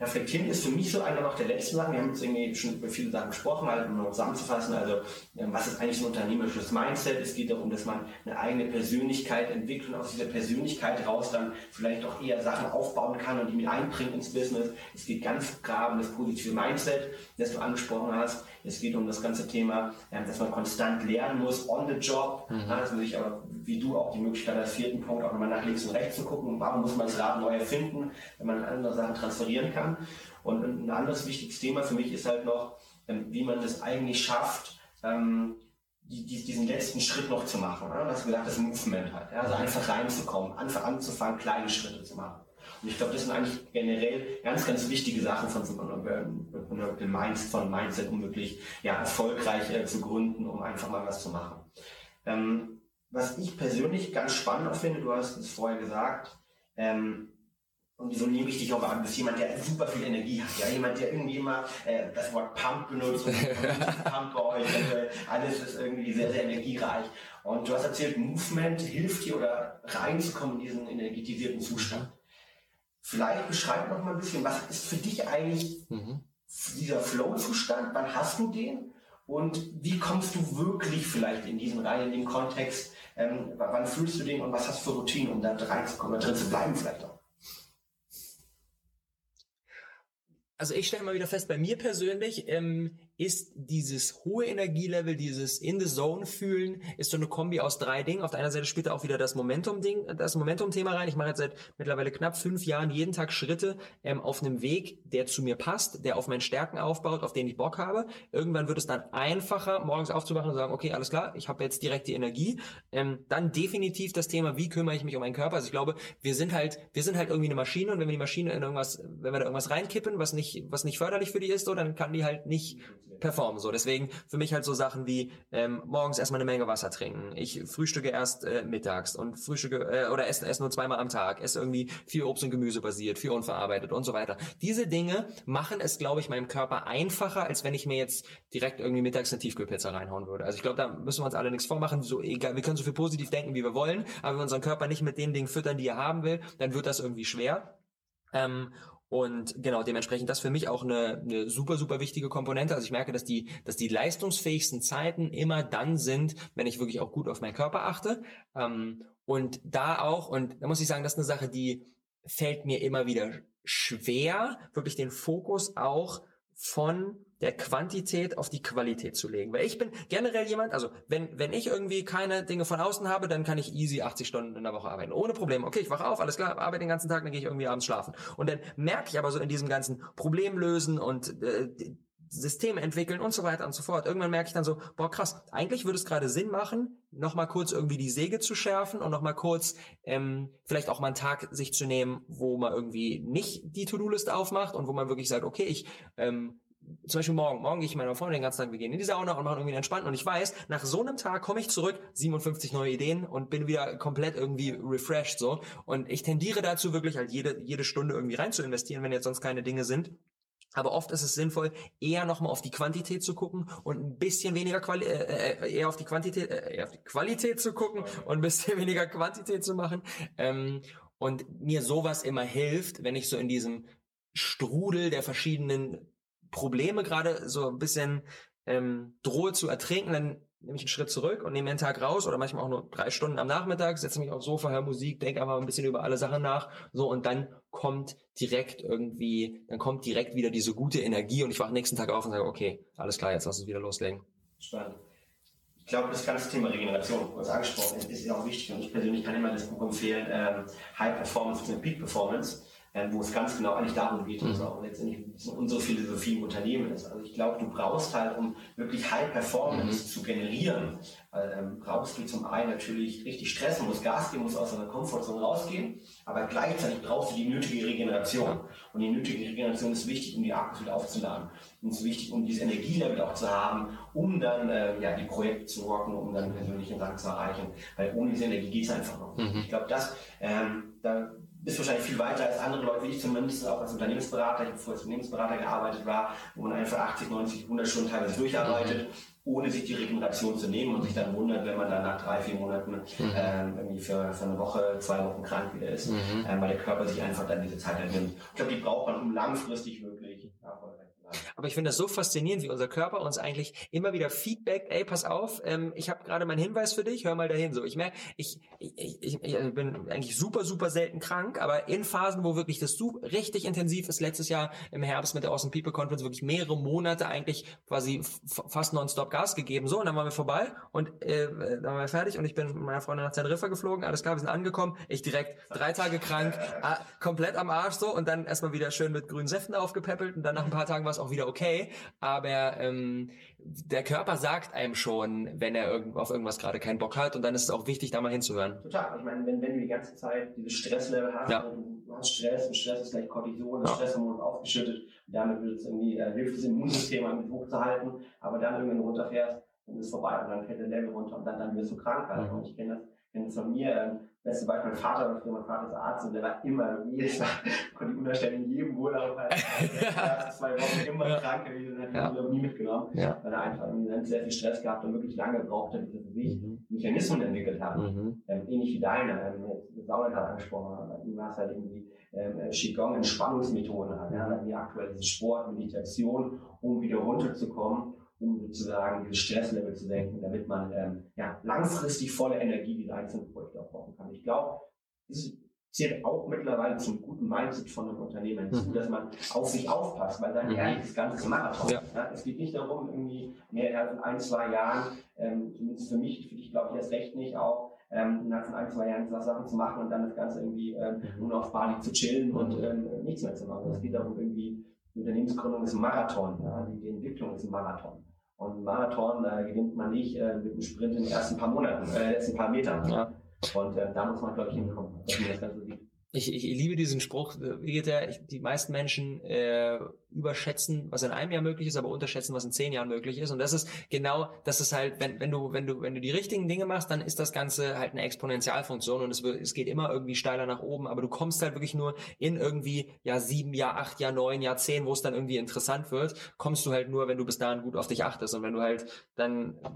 Reflektieren ist für mich so einer noch der letzten Sachen. Wir haben jetzt irgendwie schon über viele Sachen gesprochen, halt, um noch zusammenzufassen. Also, was ist eigentlich so ein unternehmerisches Mindset? Es geht darum, dass man eine eigene Persönlichkeit entwickelt und aus dieser Persönlichkeit raus dann vielleicht auch eher Sachen aufbauen kann und die mit einbringt ins Business. Es geht ganz klar um das positive Mindset, das du angesprochen hast. Es geht um das ganze Thema, dass man konstant lernen muss, on the job, mhm. dass man sich aber, wie du auch die Möglichkeit als vierten Punkt auch nochmal nach links und rechts zu gucken, warum muss man das Rad neu erfinden, wenn man andere Sachen transferieren kann. Und ein anderes wichtiges Thema für mich ist halt noch, ähm, wie man das eigentlich schafft, ähm, diesen letzten Schritt noch zu machen. Das ist gesagt, das Movement halt. Also einfach reinzukommen, einfach anzufangen, kleine Schritte zu machen. Und ich glaube, das sind eigentlich generell ganz, ganz wichtige Sachen von so einem Mindset, von Mindset, um wirklich ja, erfolgreich äh, zu gründen, um einfach mal was zu machen. Ähm, was ich persönlich ganz spannend finde, du hast es vorher gesagt, ähm, und so nehme ich dich auch an, du bist jemand, der super viel Energie hat. Ja, jemand, der irgendwie immer äh, das Wort Pump benutzt und Pump bei euch. äh, alles ist irgendwie sehr, sehr energiereich. Und du hast erzählt, Movement hilft dir oder reinzukommen in diesen energetisierten Zustand. Vielleicht beschreib noch mal ein bisschen, was ist für dich eigentlich mhm. dieser Flow-Zustand? Wann hast du den? Und wie kommst du wirklich vielleicht in diesen rein, in den Kontext? Ähm, wann fühlst du den und was hast du für Routinen, um da reinzukommen, da drin zu bleiben vielleicht auch? Also ich stelle mal wieder fest, bei mir persönlich ähm, ist dieses hohe Energielevel, dieses in the zone fühlen, ist so eine Kombi aus drei Dingen. Auf der einen Seite spielt da auch wieder das Momentum-Ding, das Momentum-Thema rein. Ich mache jetzt seit mittlerweile knapp fünf Jahren jeden Tag Schritte ähm, auf einem Weg, der zu mir passt, der auf meinen Stärken aufbaut, auf den ich Bock habe. Irgendwann wird es dann einfacher, morgens aufzuwachen und sagen, okay, alles klar, ich habe jetzt direkt die Energie. Ähm, dann definitiv das Thema, wie kümmere ich mich um meinen Körper. Also ich glaube, wir sind halt, wir sind halt irgendwie eine Maschine und wenn wir die Maschine in irgendwas, wenn wir da irgendwas reinkippen, was nicht, was nicht förderlich für die ist, so, dann kann die halt nicht performen. So, deswegen für mich halt so Sachen wie ähm, morgens erstmal eine Menge Wasser trinken. Ich frühstücke erst äh, mittags und frühstücke äh, oder esse, esse nur zweimal am Tag. Esse irgendwie viel Obst und Gemüse basiert, viel unverarbeitet und so weiter. Diese Dinge machen es, glaube ich, meinem Körper einfacher, als wenn ich mir jetzt direkt irgendwie mittags eine Tiefkühlpizza reinhauen würde. Also ich glaube, da müssen wir uns alle nichts vormachen. So egal, wir können so viel positiv denken, wie wir wollen, aber wenn wir unseren Körper nicht mit den Dingen füttern, die er haben will, dann wird das irgendwie schwer. Ähm, und genau, dementsprechend das für mich auch eine, eine super, super wichtige Komponente. Also ich merke, dass die, dass die leistungsfähigsten Zeiten immer dann sind, wenn ich wirklich auch gut auf meinen Körper achte. Ähm, und da auch, und da muss ich sagen, das ist eine Sache, die fällt mir immer wieder schwer, wirklich den Fokus auch von der Quantität auf die Qualität zu legen. Weil ich bin generell jemand, also wenn, wenn ich irgendwie keine Dinge von außen habe, dann kann ich easy 80 Stunden in der Woche arbeiten. Ohne Probleme. Okay, ich wache auf, alles klar, arbeite den ganzen Tag, dann gehe ich irgendwie abends schlafen. Und dann merke ich aber so in diesem ganzen Problemlösen und äh, Systeme entwickeln und so weiter und so fort. Irgendwann merke ich dann so, boah krass, eigentlich würde es gerade Sinn machen, nochmal kurz irgendwie die Säge zu schärfen und nochmal kurz ähm, vielleicht auch mal einen Tag sich zu nehmen, wo man irgendwie nicht die To-Do-Liste aufmacht und wo man wirklich sagt, okay, ich ähm, zum Beispiel morgen, morgen gehe ich mit meiner Freundin den ganzen Tag, wir gehen in die Sauna und machen irgendwie entspannt und ich weiß, nach so einem Tag komme ich zurück, 57 neue Ideen und bin wieder komplett irgendwie refreshed so und ich tendiere dazu wirklich halt jede, jede Stunde irgendwie rein zu investieren, wenn jetzt sonst keine Dinge sind. Aber oft ist es sinnvoll, eher nochmal auf die Quantität zu gucken und ein bisschen weniger Quali äh, äh, eher auf die Quantität, äh, eher auf die Qualität zu gucken und ein bisschen weniger Quantität zu machen. Ähm, und mir sowas immer hilft, wenn ich so in diesem Strudel der verschiedenen Probleme gerade so ein bisschen ähm, drohe zu ertrinken, dann nehme ich einen Schritt zurück und nehme einen Tag raus oder manchmal auch nur drei Stunden am Nachmittag, setze mich aufs Sofa, höre Musik, denke einfach ein bisschen über alle Sachen nach, so und dann kommt direkt irgendwie, dann kommt direkt wieder diese gute Energie und ich wache nächsten Tag auf und sage, okay, alles klar, jetzt lass uns wieder loslegen. Spannend. Ich glaube, das ganze Thema Regeneration, was angesprochen ist, ist auch wichtig und ich persönlich kann immer das Buch empfehlen, ähm, High Performance und Peak Performance wo es ganz genau eigentlich darum geht, was mhm. auch letztendlich unsere Philosophie im Unternehmen ist. Also ich glaube, du brauchst halt, um wirklich High Performance mhm. zu generieren, ähm, brauchst du zum einen natürlich richtig Stress, musst Gas geben, musst aus deiner Komfortzone rausgehen, aber gleichzeitig brauchst du die nötige Regeneration. Und die nötige Regeneration ist wichtig, um die Akkus wieder aufzuladen. Und es ist wichtig, um dieses Energielevel auch zu haben, um dann äh, ja, die Projekte zu rocken, um dann persönlichen Rang zu erreichen. Weil ohne diese Energie geht es einfach noch. Mhm. Ich glaube, das, ähm, da bist wahrscheinlich viel weiter als andere Leute, wie ich zumindest, auch als Unternehmensberater. Ich habe vorher als Unternehmensberater gearbeitet, war, wo man einfach 80, 90, 100 Stunden teilweise durcharbeitet, ohne sich die Regeneration zu nehmen und sich dann wundert, wenn man dann nach drei, vier Monaten mhm. ähm, irgendwie für, für eine Woche, zwei Wochen krank wieder ist, mhm. ähm, weil der Körper sich einfach dann diese Zeit halt nimmt. Ich glaube, die braucht man, um langfristig wirklich erfolgreich aber ich finde das so faszinierend, wie unser Körper uns eigentlich immer wieder Feedback, ey, pass auf, ähm, ich habe gerade meinen Hinweis für dich, hör mal dahin. So, ich merke, ich, ich, ich, ich bin eigentlich super, super selten krank, aber in Phasen, wo wirklich das so richtig intensiv ist, letztes Jahr im Herbst mit der Awesome People Conference wirklich mehrere Monate eigentlich quasi fast nonstop Gas gegeben. So, und dann waren wir vorbei und äh, dann waren wir fertig und ich bin mit meiner Freundin nach Teneriffa geflogen, alles klar, wir sind angekommen, ich direkt drei Tage krank, äh, komplett am Arsch so und dann erstmal wieder schön mit grünen Säften aufgepäppelt und dann nach ein paar Tagen war auch wieder okay, aber ähm, der Körper sagt einem schon, wenn er irgend, auf irgendwas gerade keinen Bock hat und dann ist es auch wichtig, da mal hinzuhören. Total. Ich meine, wenn, wenn du die ganze Zeit dieses Stresslevel hast, ja. du, du hast Stress und Stress ist gleich Cortison, das ja. Stresshormon ist aufgeschüttet und damit wird es irgendwie, äh, hilft das Immunsystem mit hochzuhalten, aber dann irgendwann runterfährst, dann ist es vorbei und dann fällt der Level runter und dann, dann wirst du krank halt. Mhm. Und ich kenne das, kenn das von mir. Ähm, beste Beispiel, mein Vater war früher, mein Vater ist Arzt und der war immer, jedes Mal, konnte ich unterstellen, in jedem Urlaub halt, also, zwei Wochen immer ja. krank gewesen und hat ja. Urlaub nie mitgenommen, ja. weil er einfach dann sehr viel Stress gehabt und wirklich lange brauchte, bis er sich mhm. Mechanismen entwickelt hat. Mhm. Ähm, ähnlich wie deine, ähm, Saul gerade angesprochen hat, bei ihm war es halt irgendwie ähm, Qigong, Entspannungsmethoden hat, ja, dann wie aktuell diese Sport, Meditation, um wieder runterzukommen um sozusagen dieses Stresslevel zu senken, damit man ähm, ja, langfristig volle Energie diese einzelnen Projekte aufbauen kann. Ich glaube, es zählt auch mittlerweile zum guten Mindset von einem Unternehmen hinzu, mhm. dass man auf sich aufpasst, weil dann ja das ganze Marathon. Ja. Ja, es geht nicht darum, irgendwie mehr als in ein, zwei Jahren, ähm, zumindest für mich, für dich glaube ich erst recht nicht auch, ähm, ein, zwei Jahren Sachen zu machen und dann das Ganze irgendwie ähm, mhm. nur auf Bali zu chillen und mhm. ähm, nichts mehr zu machen. Es geht darum, irgendwie, die Unternehmensgründung ist ein Marathon, ja, die, die Entwicklung ist ein Marathon. Und Marathon äh, gewinnt man nicht äh, mit einem Sprint in den ersten paar Monaten, äh, ersten paar Metern. Ja. Und äh, da muss man, glaube ich, hinkommen, dass man das Ganze sieht. Ich, ich liebe diesen Spruch, wie geht der? Die meisten Menschen äh, überschätzen, was in einem Jahr möglich ist, aber unterschätzen, was in zehn Jahren möglich ist. Und das ist genau, das ist halt, wenn, wenn du, wenn du, wenn du die richtigen Dinge machst, dann ist das Ganze halt eine Exponentialfunktion und es, es geht immer irgendwie steiler nach oben, aber du kommst halt wirklich nur in irgendwie Jahr sieben, Jahr acht, Jahr neun, Jahr zehn, wo es dann irgendwie interessant wird, kommst du halt nur, wenn du bis dahin gut auf dich achtest. Und wenn du halt dann äh,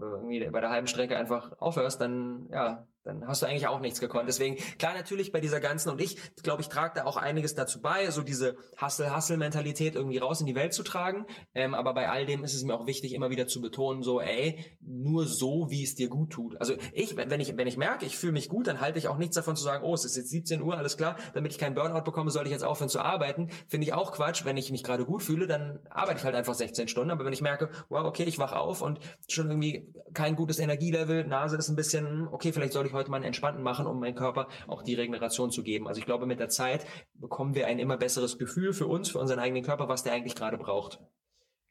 irgendwie bei der halben Strecke einfach aufhörst, dann ja, dann hast du eigentlich auch nichts gekonnt. Deswegen, klar, natürlich bei dieser ganzen, und ich glaube, ich trage da auch einiges dazu bei, so diese Hustle-Hustle-Mentalität irgendwie raus in die Welt zu tragen. Ähm, aber bei all dem ist es mir auch wichtig, immer wieder zu betonen, so, ey, nur so, wie es dir gut tut. Also ich, wenn ich, wenn ich merke, ich fühle mich gut, dann halte ich auch nichts davon zu sagen, oh, es ist jetzt 17 Uhr, alles klar, damit ich keinen Burnout bekomme, soll ich jetzt aufhören zu arbeiten. Finde ich auch Quatsch. Wenn ich mich gerade gut fühle, dann arbeite ich halt einfach 16 Stunden. Aber wenn ich merke, wow, okay, ich wach auf und schon irgendwie kein gutes Energielevel, Nase ist ein bisschen, okay, vielleicht soll ich heute mal einen entspannten machen, um meinem Körper auch die Regeneration zu geben. Also ich glaube, mit der Zeit bekommen wir ein immer besseres Gefühl für uns, für unseren eigenen Körper, was der eigentlich gerade braucht.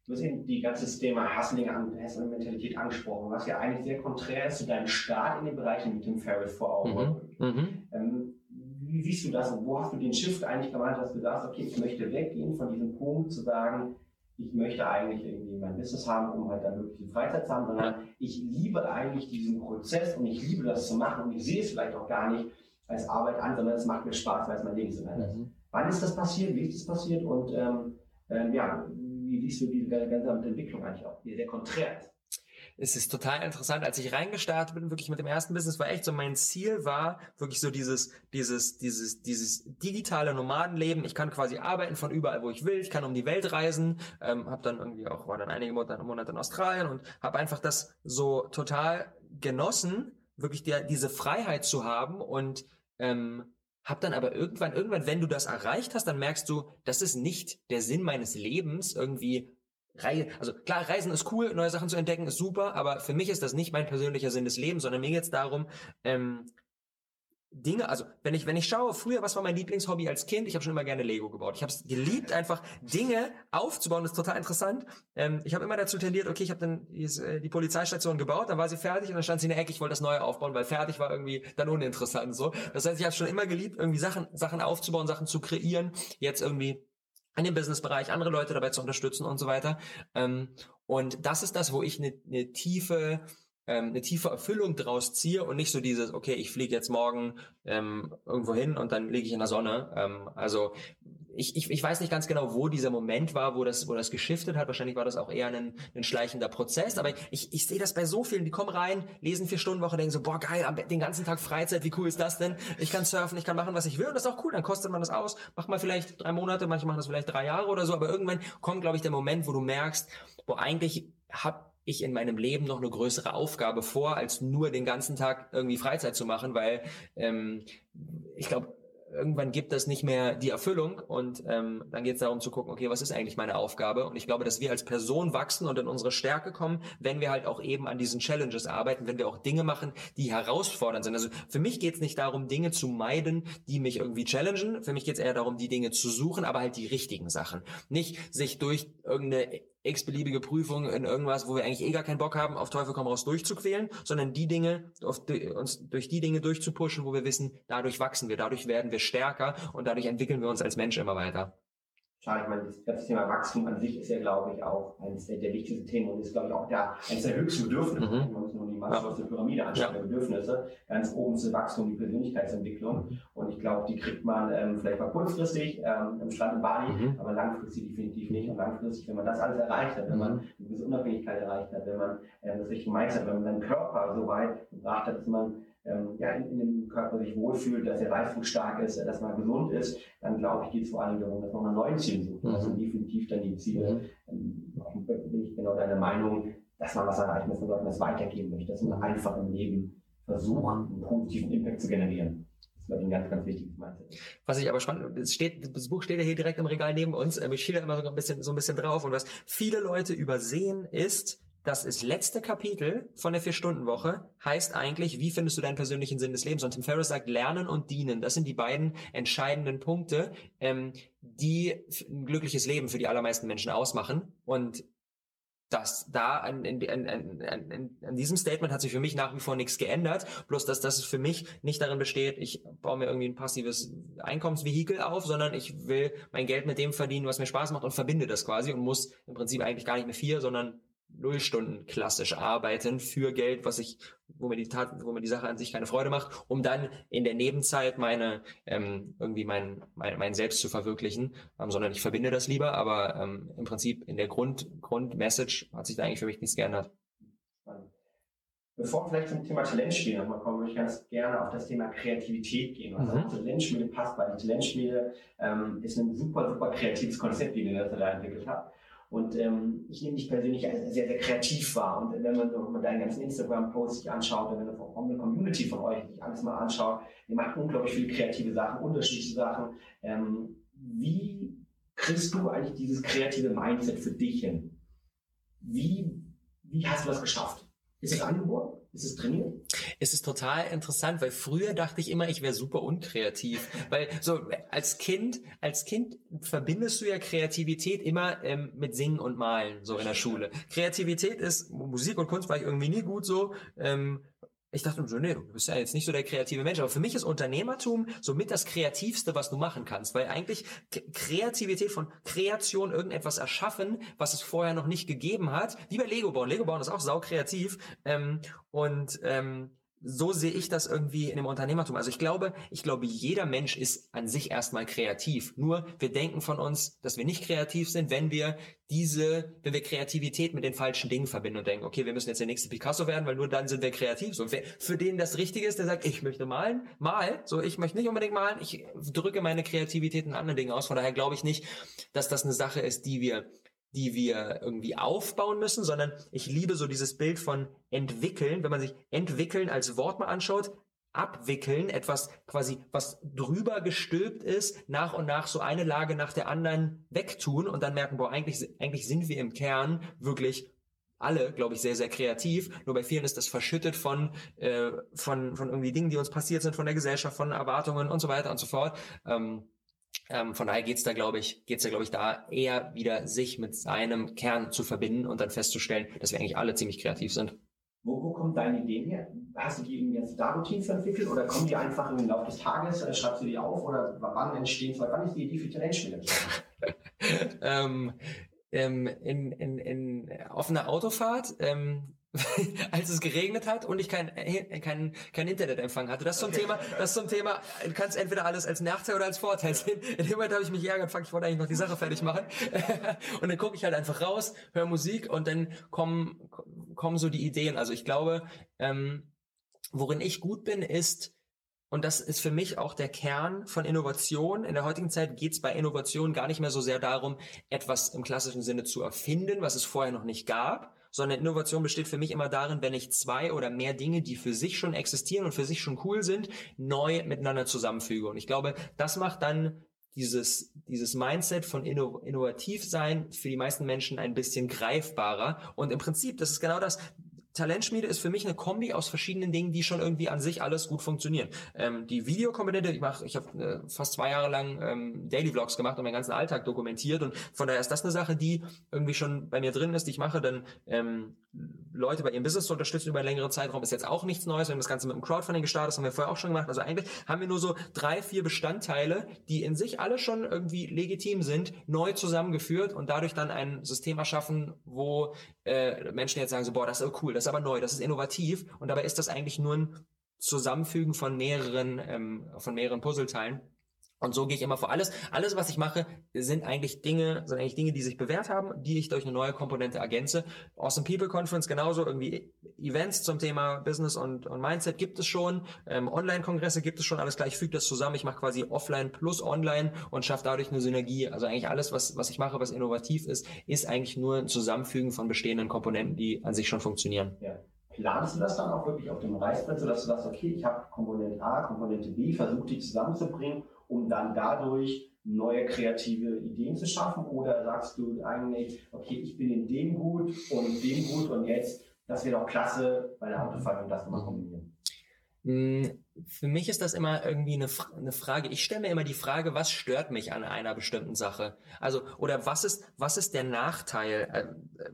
Du hast eben die ganze Thema Hustling an Mentalität angesprochen, was ja eigentlich sehr konträr ist zu deinem Start in den Bereichen mit Tim Ferriss vor Augen. Mhm. Mhm. Ähm, wie siehst du das und wo hast du den Shift eigentlich gemacht, dass du sagst, okay, ich möchte weggehen von diesem Punkt zu sagen, ich möchte eigentlich irgendwie mein Business haben, um halt dann wirklich die Freizeit zu haben, sondern ich liebe eigentlich diesen Prozess und ich liebe das zu machen und ich sehe es vielleicht auch gar nicht als Arbeit an, sondern es macht mir Spaß, weil es mein Lebensinhalt ist. Mhm. Wann ist das passiert? Wie ist das passiert? Und ähm, ähm, ja, wie siehst du diese ganze Entwicklung eigentlich auch, die sehr konträr ist? es ist total interessant, als ich reingestartet bin, wirklich mit dem ersten Business, war echt so, mein Ziel war wirklich so dieses, dieses, dieses, dieses digitale Nomadenleben. Ich kann quasi arbeiten von überall, wo ich will. Ich kann um die Welt reisen. Ähm, habe dann irgendwie auch, war dann einige Monate, Monate in Australien und habe einfach das so total genossen, wirklich der, diese Freiheit zu haben und ähm, hab dann aber irgendwann, irgendwann, wenn du das erreicht hast, dann merkst du, das ist nicht der Sinn meines Lebens, irgendwie Reise, also klar, Reisen ist cool, neue Sachen zu entdecken ist super, aber für mich ist das nicht mein persönlicher Sinn des Lebens, sondern mir geht es darum, ähm, Dinge, also wenn ich wenn ich schaue, früher was war mein Lieblingshobby als Kind? Ich habe schon immer gerne Lego gebaut. Ich habe es geliebt, einfach Dinge aufzubauen. Das ist total interessant. Ähm, ich habe immer dazu tendiert, okay, ich habe dann die, äh, die Polizeistation gebaut, dann war sie fertig und dann stand sie in der Ecke. Ich wollte das neue aufbauen, weil fertig war irgendwie dann uninteressant. So, das heißt, ich habe schon immer geliebt, irgendwie Sachen Sachen aufzubauen, Sachen zu kreieren. Jetzt irgendwie in dem Businessbereich andere Leute dabei zu unterstützen und so weiter. Ähm, und das ist das, wo ich eine ne tiefe ähm, eine tiefe Erfüllung draus ziehe und nicht so dieses, okay, ich fliege jetzt morgen ähm, irgendwo hin und dann liege ich in der Sonne. Ähm, also ich, ich, ich weiß nicht ganz genau, wo dieser Moment war, wo das, wo das geschiftet hat. Wahrscheinlich war das auch eher ein, ein schleichender Prozess. Aber ich, ich sehe das bei so vielen, die kommen rein, lesen vier Stunden Woche, denken so, boah geil, den ganzen Tag Freizeit, wie cool ist das denn? Ich kann surfen, ich kann machen, was ich will und das ist auch cool. Dann kostet man das aus, macht mal vielleicht drei Monate, manche machen das vielleicht drei Jahre oder so. Aber irgendwann kommt, glaube ich, der Moment, wo du merkst, wo eigentlich hab ich in meinem Leben noch eine größere Aufgabe vor, als nur den ganzen Tag irgendwie Freizeit zu machen, weil ähm, ich glaube, irgendwann gibt das nicht mehr die Erfüllung und ähm, dann geht es darum zu gucken, okay, was ist eigentlich meine Aufgabe? Und ich glaube, dass wir als Person wachsen und in unsere Stärke kommen, wenn wir halt auch eben an diesen Challenges arbeiten, wenn wir auch Dinge machen, die herausfordernd sind. Also für mich geht es nicht darum, Dinge zu meiden, die mich irgendwie challengen. Für mich geht es eher darum, die Dinge zu suchen, aber halt die richtigen Sachen. Nicht sich durch irgendeine x-beliebige Prüfung in irgendwas, wo wir eigentlich eh gar keinen Bock haben, auf Teufel komm raus durchzuquälen, sondern die Dinge, auf, uns durch die Dinge durchzupushen, wo wir wissen, dadurch wachsen wir, dadurch werden wir stärker und dadurch entwickeln wir uns als Mensch immer weiter. Schade, ich meine, das Thema Wachstum an sich ist ja, glaube ich, auch eines der, der wichtigsten Themen und ist, glaube ich, auch der, eines der höchsten Bedürfnisse. Mhm. Man muss nur die Maslow'sche ja. Pyramide anschauen, ja. der Bedürfnisse. Ganz oben ist Wachstum, die Persönlichkeitsentwicklung. Mhm. Und ich glaube, die kriegt man ähm, vielleicht mal kurzfristig ähm, im Strand in Bali, mhm. aber langfristig definitiv nicht. Und langfristig, wenn man das alles erreicht hat, wenn man mhm. eine gewisse Unabhängigkeit erreicht hat, wenn man ähm, das richtige Mindset, wenn man seinen Körper so weit gebracht hat, dass man ähm, ja, in, in dem Körper sich wohlfühlt, dass er leistungsstark ist, dass man gesund ist, dann glaube ich, geht es vor allem darum, dass man nach neuen Zielen sucht. Mhm. Das sind definitiv dann die Ziele. Mhm. Ähm, bin ich genau deiner Meinung, dass man was erreichen muss, dass man das weitergeben möchte, dass man einfach im Leben versucht, einen positiven Impact zu generieren. Das ist, ein ganz, ganz wichtiges Mindset. Was ich aber spannend, es steht, das Buch steht ja hier direkt im Regal neben uns. Ähm, ich schiele immer so ein bisschen, so ein bisschen drauf. Und was viele Leute übersehen ist, das ist letzte Kapitel von der Vier-Stunden-Woche, heißt eigentlich, wie findest du deinen persönlichen Sinn des Lebens? Und Tim Ferriss sagt, lernen und dienen. Das sind die beiden entscheidenden Punkte, ähm, die ein glückliches Leben für die allermeisten Menschen ausmachen. Und das da an, an, an, an, an diesem Statement hat sich für mich nach wie vor nichts geändert. Bloß dass das für mich nicht darin besteht, ich baue mir irgendwie ein passives Einkommensvehikel auf, sondern ich will mein Geld mit dem verdienen, was mir Spaß macht und verbinde das quasi und muss im Prinzip eigentlich gar nicht mehr vier, sondern null Stunden klassisch arbeiten für Geld, was ich, wo mir die Tat, wo mir die Sache an sich keine Freude macht, um dann in der Nebenzeit meine ähm, irgendwie mein, mein mein Selbst zu verwirklichen, ähm, sondern ich verbinde das lieber, aber ähm, im Prinzip in der Grund Grundmessage hat sich da eigentlich für mich nichts geändert. Bevor wir vielleicht zum Thema Talentschmiede nochmal kommen, würde ich ganz gerne auf das Thema Kreativität gehen. Also mhm. Talentschmiede passt, weil die Talentschmiede ähm, ist ein super, super kreatives Konzept, wie ihr das da entwickelt habt. Und ähm, ich nehme dich persönlich als sehr, sehr kreativ wahr. Und wenn man so deinen ganzen Instagram-Posts sich anschaut, wenn man eine Community von euch sich alles mal anschaut, ihr macht unglaublich viele kreative Sachen, unterschiedliche Sachen. Ähm, wie kriegst du eigentlich dieses kreative Mindset für dich hin? Wie, wie hast du das geschafft? Ist es angeboren? Ist es trainiert? Es ist total interessant, weil früher dachte ich immer, ich wäre super unkreativ. weil so als Kind, als Kind verbindest du ja Kreativität immer ähm, mit Singen und Malen, so in der Schule. Kreativität ist, Musik und Kunst war ich irgendwie nie gut so. Ähm, ich dachte so, nee, du bist ja jetzt nicht so der kreative Mensch, aber für mich ist Unternehmertum somit das Kreativste, was du machen kannst, weil eigentlich Kreativität von Kreation irgendetwas erschaffen, was es vorher noch nicht gegeben hat, wie bei Lego bauen. Lego bauen ist auch sau kreativ ähm, und ähm, so sehe ich das irgendwie in dem Unternehmertum. Also ich glaube, ich glaube, jeder Mensch ist an sich erstmal kreativ. Nur wir denken von uns, dass wir nicht kreativ sind, wenn wir diese, wenn wir Kreativität mit den falschen Dingen verbinden und denken, okay, wir müssen jetzt der nächste Picasso werden, weil nur dann sind wir kreativ. So, für den das Richtige ist, der sagt, ich möchte malen, mal. So, ich möchte nicht unbedingt malen, ich drücke meine Kreativität in anderen Dingen aus. Von daher glaube ich nicht, dass das eine Sache ist, die wir die wir irgendwie aufbauen müssen, sondern ich liebe so dieses Bild von entwickeln, wenn man sich entwickeln als Wort mal anschaut, abwickeln, etwas quasi, was drüber gestülpt ist, nach und nach so eine Lage nach der anderen wegtun und dann merken, boah, eigentlich, eigentlich sind wir im Kern wirklich alle, glaube ich, sehr, sehr kreativ. Nur bei vielen ist das verschüttet von, äh, von, von irgendwie Dingen, die uns passiert sind, von der Gesellschaft, von Erwartungen und so weiter und so fort. Ähm, ähm, von daher geht's da, glaube ich, geht's da, glaube ich, da eher wieder sich mit seinem Kern zu verbinden und dann festzustellen, dass wir eigentlich alle ziemlich kreativ sind. Wo, wo kommt deine Ideen her? Hast du die irgendwie jetzt da Routines entwickelt oder kommen die einfach im Laufe des Tages? Äh, schreibst du die auf oder wann entstehen Wann ist die Idee für Talentspiele ähm, ähm, in, in, in, auf einer Autofahrt ähm, als es geregnet hat und ich kein, äh, kein, kein Internetempfang hatte. Das zum okay. Thema, das zum Thema, du kannst entweder alles als Nachteil oder als Vorteil sehen. In dem Moment habe ich mich ärgert, fuck, ich wollte eigentlich noch die Sache fertig machen. und dann gucke ich halt einfach raus, höre Musik und dann kommen, kommen so die Ideen. Also ich glaube, ähm, worin ich gut bin, ist, und das ist für mich auch der Kern von Innovation. In der heutigen Zeit geht es bei Innovation gar nicht mehr so sehr darum, etwas im klassischen Sinne zu erfinden, was es vorher noch nicht gab, sondern Innovation besteht für mich immer darin, wenn ich zwei oder mehr Dinge, die für sich schon existieren und für sich schon cool sind, neu miteinander zusammenfüge. Und ich glaube, das macht dann dieses, dieses Mindset von inno, innovativ sein für die meisten Menschen ein bisschen greifbarer. Und im Prinzip, das ist genau das, Talentschmiede ist für mich eine Kombi aus verschiedenen Dingen, die schon irgendwie an sich alles gut funktionieren. Ähm, die Videokomponente, ich mache, ich habe äh, fast zwei Jahre lang ähm, Daily Vlogs gemacht und meinen ganzen Alltag dokumentiert und von daher ist das eine Sache, die irgendwie schon bei mir drin ist, die ich mache. Dann ähm, Leute bei ihrem Business zu unterstützen über einen längeren Zeitraum ist jetzt auch nichts Neues. Wir haben das Ganze mit dem Crowdfunding gestartet, das haben wir vorher auch schon gemacht. Also eigentlich haben wir nur so drei, vier Bestandteile, die in sich alle schon irgendwie legitim sind, neu zusammengeführt und dadurch dann ein System erschaffen, wo äh, Menschen jetzt sagen so, boah, das ist cool, das ist aber neu, das ist innovativ und dabei ist das eigentlich nur ein Zusammenfügen von mehreren, ähm, von mehreren Puzzleteilen. Und so gehe ich immer vor. Alles, alles, was ich mache, sind eigentlich Dinge, sind eigentlich Dinge, die sich bewährt haben, die ich durch eine neue Komponente ergänze. Awesome People Conference genauso, irgendwie Events zum Thema Business und, und Mindset gibt es schon, ähm, Online-Kongresse gibt es schon, alles gleich, füge das zusammen. Ich mache quasi Offline plus Online und schaffe dadurch eine Synergie. Also eigentlich alles, was, was ich mache, was innovativ ist, ist eigentlich nur ein Zusammenfügen von bestehenden Komponenten, die an sich schon funktionieren. Ja. Planst du das dann auch wirklich auf dem Reißbrett, sodass du sagst, okay, ich habe Komponente A, Komponente B, versuche die zusammenzubringen um dann dadurch neue kreative Ideen zu schaffen? Oder sagst du eigentlich, okay, ich bin in dem gut und dem gut und jetzt, das wäre doch klasse bei der Autofahrt und das mal kombinieren? Hm, für mich ist das immer irgendwie eine, eine Frage. Ich stelle mir immer die Frage, was stört mich an einer bestimmten Sache? Also, oder was ist, was ist der Nachteil? Äh, äh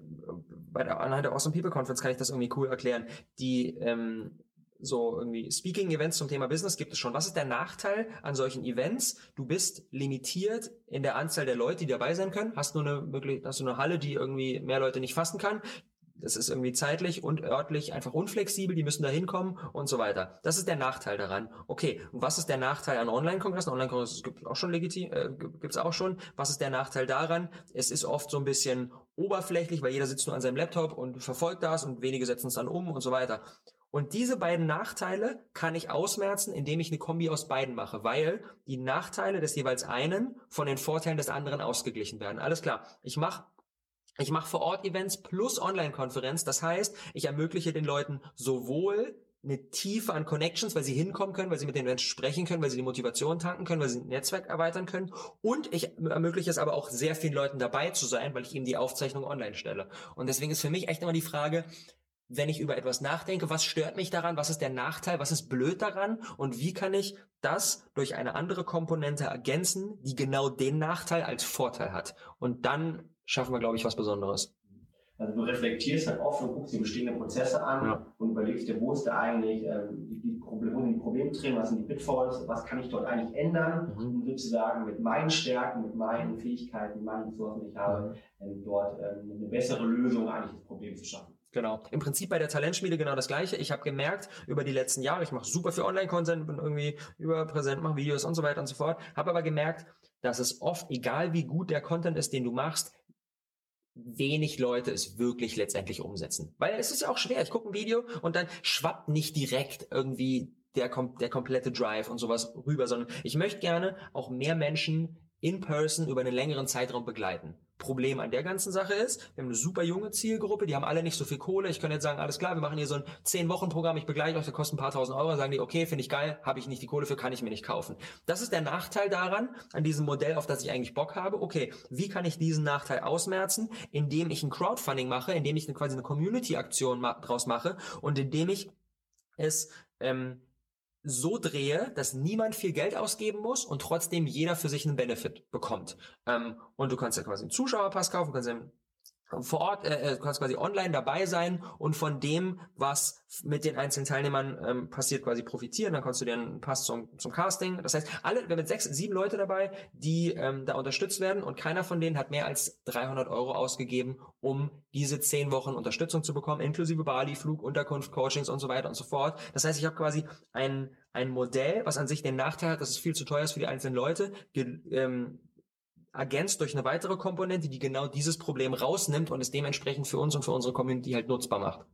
bei der, anhand der Awesome People Conference kann ich das irgendwie cool erklären. Die, ähm, so irgendwie Speaking-Events zum Thema Business gibt es schon. Was ist der Nachteil an solchen Events? Du bist limitiert in der Anzahl der Leute, die dabei sein können. Hast nur eine möglich, hast du eine Halle, die irgendwie mehr Leute nicht fassen kann. Das ist irgendwie zeitlich und örtlich einfach unflexibel, die müssen da hinkommen und so weiter. Das ist der Nachteil daran. Okay, und was ist der Nachteil an Online-Kongressen? Online-Kongressen gibt es auch schon legitim, äh, gibt's auch schon. Was ist der Nachteil daran? Es ist oft so ein bisschen oberflächlich, weil jeder sitzt nur an seinem Laptop und verfolgt das und wenige setzen es dann um und so weiter. Und diese beiden Nachteile kann ich ausmerzen, indem ich eine Kombi aus beiden mache, weil die Nachteile des jeweils einen von den Vorteilen des anderen ausgeglichen werden. Alles klar. Ich mache ich mache vor Ort Events plus Online-Konferenz. Das heißt, ich ermögliche den Leuten sowohl eine Tiefe an Connections, weil sie hinkommen können, weil sie mit den Menschen sprechen können, weil sie die Motivation tanken können, weil sie ein Netzwerk erweitern können. Und ich ermögliche es aber auch sehr vielen Leuten dabei zu sein, weil ich eben die Aufzeichnung online stelle. Und deswegen ist für mich echt immer die Frage, wenn ich über etwas nachdenke, was stört mich daran, was ist der Nachteil, was ist blöd daran und wie kann ich das durch eine andere Komponente ergänzen, die genau den Nachteil als Vorteil hat. Und dann schaffen wir, glaube ich, was Besonderes. Also du reflektierst halt oft und guckst die bestehenden Prozesse an ja. und überlegst dir, wo ist da eigentlich ähm, die, Probleme, die Probleme drin, was sind die Pitfalls, was kann ich dort eigentlich ändern, mhm. um sozusagen mit meinen Stärken, mit meinen Fähigkeiten, meinen Ressourcen, die ich habe, ähm, dort ähm, eine bessere Lösung eigentlich des Problems zu schaffen. Genau. Im Prinzip bei der Talentschmiede genau das gleiche. Ich habe gemerkt über die letzten Jahre, ich mache super viel Online-Content, bin irgendwie überpräsent, mache Videos und so weiter und so fort, habe aber gemerkt, dass es oft, egal wie gut der Content ist, den du machst, wenig Leute es wirklich letztendlich umsetzen. Weil es ist ja auch schwer. Ich gucke ein Video und dann schwappt nicht direkt irgendwie der, der komplette Drive und sowas rüber, sondern ich möchte gerne auch mehr Menschen in person über einen längeren Zeitraum begleiten. Problem an der ganzen Sache ist, wir haben eine super junge Zielgruppe, die haben alle nicht so viel Kohle. Ich kann jetzt sagen, alles klar, wir machen hier so ein 10-Wochen-Programm, ich begleite euch, das kostet ein paar tausend Euro, sagen die, okay, finde ich geil, habe ich nicht die Kohle für, kann ich mir nicht kaufen. Das ist der Nachteil daran, an diesem Modell, auf das ich eigentlich Bock habe. Okay, wie kann ich diesen Nachteil ausmerzen? Indem ich ein Crowdfunding mache, indem ich eine, quasi eine Community-Aktion ma draus mache und indem ich es ähm, so drehe, dass niemand viel Geld ausgeben muss und trotzdem jeder für sich einen Benefit bekommt. Ähm, und du kannst ja quasi einen Zuschauerpass kaufen, kannst ja vor Ort, äh, äh, kannst quasi online dabei sein und von dem, was mit den einzelnen Teilnehmern ähm, passiert, quasi profitieren. Dann kannst du dir einen Pass zum, zum Casting. Das heißt, alle, wir haben jetzt sechs, sieben Leute dabei, die ähm, da unterstützt werden und keiner von denen hat mehr als 300 Euro ausgegeben, um diese zehn Wochen Unterstützung zu bekommen, inklusive Bali, Flug, Unterkunft, Coachings und so weiter und so fort. Das heißt, ich habe quasi ein, ein Modell, was an sich den Nachteil hat, dass es viel zu teuer ist für die einzelnen Leute, ähm, ergänzt durch eine weitere Komponente, die genau dieses Problem rausnimmt und es dementsprechend für uns und für unsere Community halt nutzbar macht.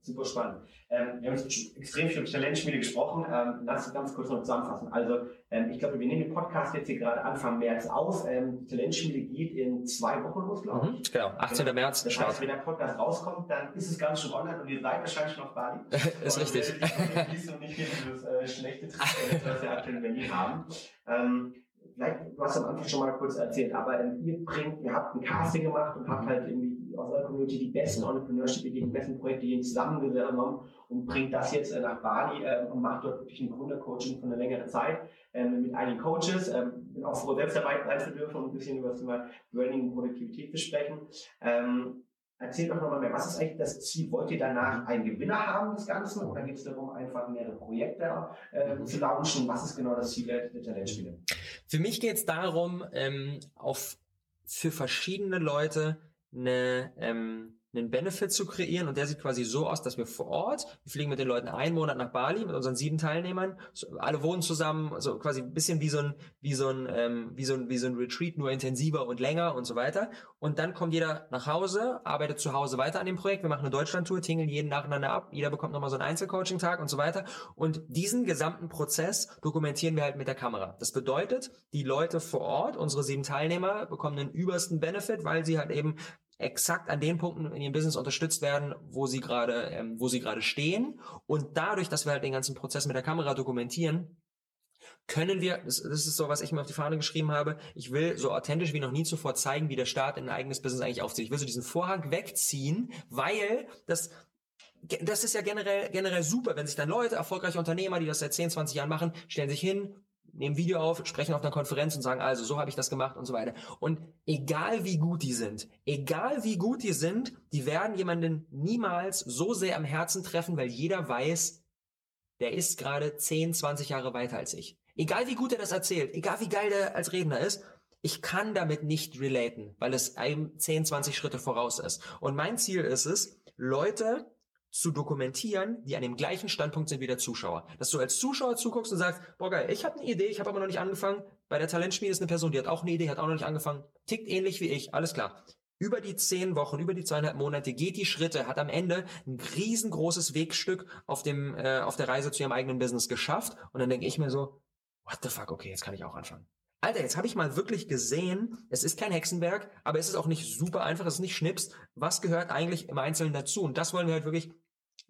Super spannend. Ähm, wir haben jetzt extrem viel über Talentschmiede gesprochen. Ähm, lass uns ganz kurz noch zusammenfassen. Also, ähm, ich glaube, wir nehmen den Podcast jetzt hier gerade Anfang März auf. Ähm, Talentschmiede geht in zwei Wochen los, glaube ich. Mhm, genau, 18. Genau. März. Das heißt, wenn der Podcast rauskommt, dann ist es ganz schon online und ihr seid wahrscheinlich schon auf Bali. ist und richtig. Äh, ich nicht dieses äh, schlechte Trend, was wir aktuell in Berlin haben. Ähm, vielleicht, du hast am Anfang schon mal kurz erzählt, aber ähm, ihr bringt, ihr habt ein Casting gemacht und habt halt irgendwie aus eurer Community die besten Entrepreneurship-Ideen, die besten Projekte zusammengenommen und bringt das jetzt äh, nach Bali äh, und macht dort wirklich ein Gründercoaching für eine längere Zeit ähm, mit einigen Coaches. Ähm, bin auch froh, selbst dabei sein zu dürfen und ein bisschen über das Thema Branding und Produktivität besprechen. Ähm, Erzählt doch nochmal mehr, was ist eigentlich das Ziel? Wollt ihr danach einen Gewinner haben des Ganzen oder geht es darum, einfach mehrere Projekte äh, zu launchen? Was ist genau das Ziel der, der Talentspiele? Für mich geht es darum, ähm, auf für verschiedene Leute eine ähm, einen Benefit zu kreieren und der sieht quasi so aus, dass wir vor Ort, wir fliegen mit den Leuten einen Monat nach Bali mit unseren sieben Teilnehmern, alle wohnen zusammen, so quasi ein bisschen wie so ein wie so ein ähm, wie so ein wie so ein Retreat, nur intensiver und länger und so weiter. Und dann kommt jeder nach Hause, arbeitet zu Hause weiter an dem Projekt. Wir machen eine Deutschlandtour, tingeln jeden nacheinander ab, jeder bekommt nochmal so einen Einzelcoaching-Tag und so weiter. Und diesen gesamten Prozess dokumentieren wir halt mit der Kamera. Das bedeutet, die Leute vor Ort, unsere sieben Teilnehmer, bekommen den übersten Benefit, weil sie halt eben exakt an den Punkten in ihrem Business unterstützt werden, wo sie gerade, ähm, wo sie gerade stehen. Und dadurch, dass wir halt den ganzen Prozess mit der Kamera dokumentieren, können wir, das, das ist so, was ich mir auf die Fahne geschrieben habe, ich will so authentisch wie noch nie zuvor zeigen, wie der Staat in ein eigenes Business eigentlich aufzieht. Ich will so diesen Vorhang wegziehen, weil das, das ist ja generell, generell super, wenn sich dann Leute, erfolgreiche Unternehmer, die das seit 10, 20 Jahren machen, stellen sich hin, nehmen Video auf, sprechen auf einer Konferenz und sagen, also so habe ich das gemacht und so weiter. Und egal wie gut die sind, egal wie gut die sind, die werden jemanden niemals so sehr am Herzen treffen, weil jeder weiß, der ist gerade 10, 20 Jahre weiter als ich. Egal wie gut er das erzählt, egal wie geil der als Redner ist, ich kann damit nicht relaten, weil es einem 10, 20 Schritte voraus ist. Und mein Ziel ist es, Leute zu dokumentieren, die an dem gleichen Standpunkt sind wie der Zuschauer. Dass du als Zuschauer zuguckst und sagst, boah geil, ich habe eine Idee, ich habe aber noch nicht angefangen. Bei der Talentschmiede ist eine Person, die hat auch eine Idee, hat auch noch nicht angefangen, tickt ähnlich wie ich, alles klar. Über die zehn Wochen, über die zweieinhalb Monate geht die Schritte, hat am Ende ein riesengroßes Wegstück auf dem äh, auf der Reise zu ihrem eigenen Business geschafft. Und dann denke ich mir so, what the fuck, okay, jetzt kann ich auch anfangen. Alter, jetzt habe ich mal wirklich gesehen, es ist kein Hexenwerk, aber es ist auch nicht super einfach, es ist nicht Schnips. Was gehört eigentlich im Einzelnen dazu? Und das wollen wir halt wirklich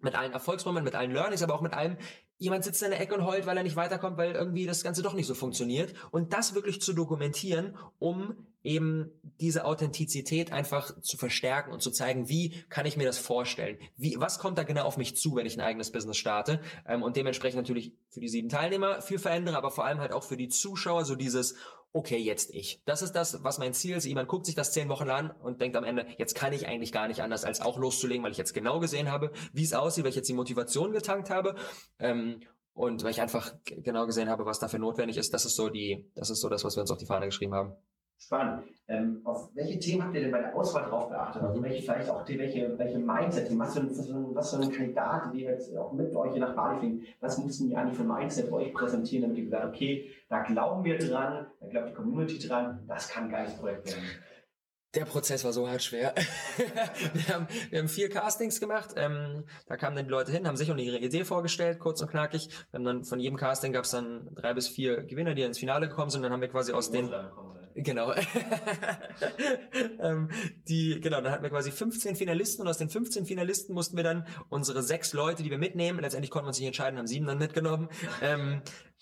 mit allen Erfolgsmomenten, mit allen Learnings, aber auch mit allem, jemand sitzt in der Ecke und heult, weil er nicht weiterkommt, weil irgendwie das Ganze doch nicht so funktioniert. Und das wirklich zu dokumentieren, um eben diese Authentizität einfach zu verstärken und zu zeigen, wie kann ich mir das vorstellen? Wie, was kommt da genau auf mich zu, wenn ich ein eigenes Business starte? Ähm, und dementsprechend natürlich für die sieben Teilnehmer viel verändere, aber vor allem halt auch für die Zuschauer so dieses, okay, jetzt ich. Das ist das, was mein Ziel ist. Jemand guckt sich das zehn Wochen an und denkt am Ende, jetzt kann ich eigentlich gar nicht anders, als auch loszulegen, weil ich jetzt genau gesehen habe, wie es aussieht, weil ich jetzt die Motivation getankt habe. Ähm, und weil ich einfach genau gesehen habe, was dafür notwendig ist, das ist so die, das ist so das, was wir uns auf die Fahne geschrieben haben. Spannend. Ähm, auf welche Themen habt ihr denn bei der Auswahl drauf geachtet? Also welche vielleicht auch die, welche, welche Mindset, was für, ein, was für ein Kandidat, die jetzt auch mit euch nach Bali fliegen, was mussten die eigentlich für Mindset euch präsentieren, damit ihr gesagt okay, da glauben wir dran, glaubt die Community dran, das kann ein geiles Projekt werden. Der Prozess war so hart schwer. wir, haben, wir haben vier Castings gemacht. Ähm, da kamen dann die Leute hin, haben sich und ihre Idee vorgestellt, kurz und knackig. Wir haben dann von jedem Casting gab es dann drei bis vier Gewinner, die ins Finale gekommen sind. Dann haben wir quasi aus den Genau. ähm, die, genau, dann hatten wir quasi 15 Finalisten und aus den 15 Finalisten mussten wir dann unsere sechs Leute, die wir mitnehmen, letztendlich konnten wir uns nicht entscheiden, haben sieben dann mitgenommen, ähm,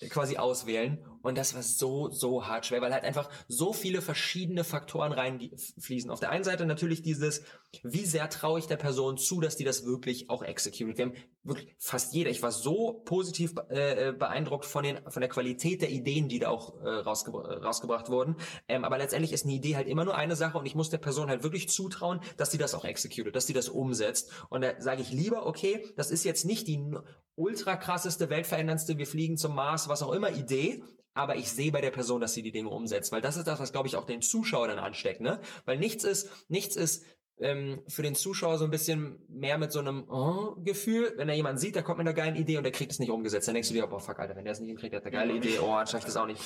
quasi auswählen. Und das war so, so hart schwer, weil halt einfach so viele verschiedene Faktoren reinfließen. Auf der einen Seite natürlich dieses, wie sehr traue ich der Person zu, dass die das wirklich auch execute. Wir haben wirklich fast jeder, ich war so positiv äh, beeindruckt von, den, von der Qualität der Ideen, die da auch äh, rausgebra rausgebracht wurden. Ähm, aber letztendlich ist eine Idee halt immer nur eine Sache und ich muss der Person halt wirklich zutrauen, dass sie das auch execute, dass sie das umsetzt. Und da sage ich lieber, okay, das ist jetzt nicht die ultra krasseste, weltveränderndste, wir fliegen zum Mars, was auch immer Idee, aber ich sehe bei der Person, dass sie die Dinge umsetzt, weil das ist das, was glaube ich auch den Zuschauer dann ansteckt, ne? Weil nichts ist, nichts ist ähm, für den Zuschauer so ein bisschen mehr mit so einem oh, Gefühl, wenn er jemanden sieht, der kommt mit einer geilen Idee und der kriegt es nicht umgesetzt, dann denkst du dir, boah, fuck, Alter, wenn der es nicht hinkriegt, der hat eine geile Idee, oh, dann schafft das auch nicht.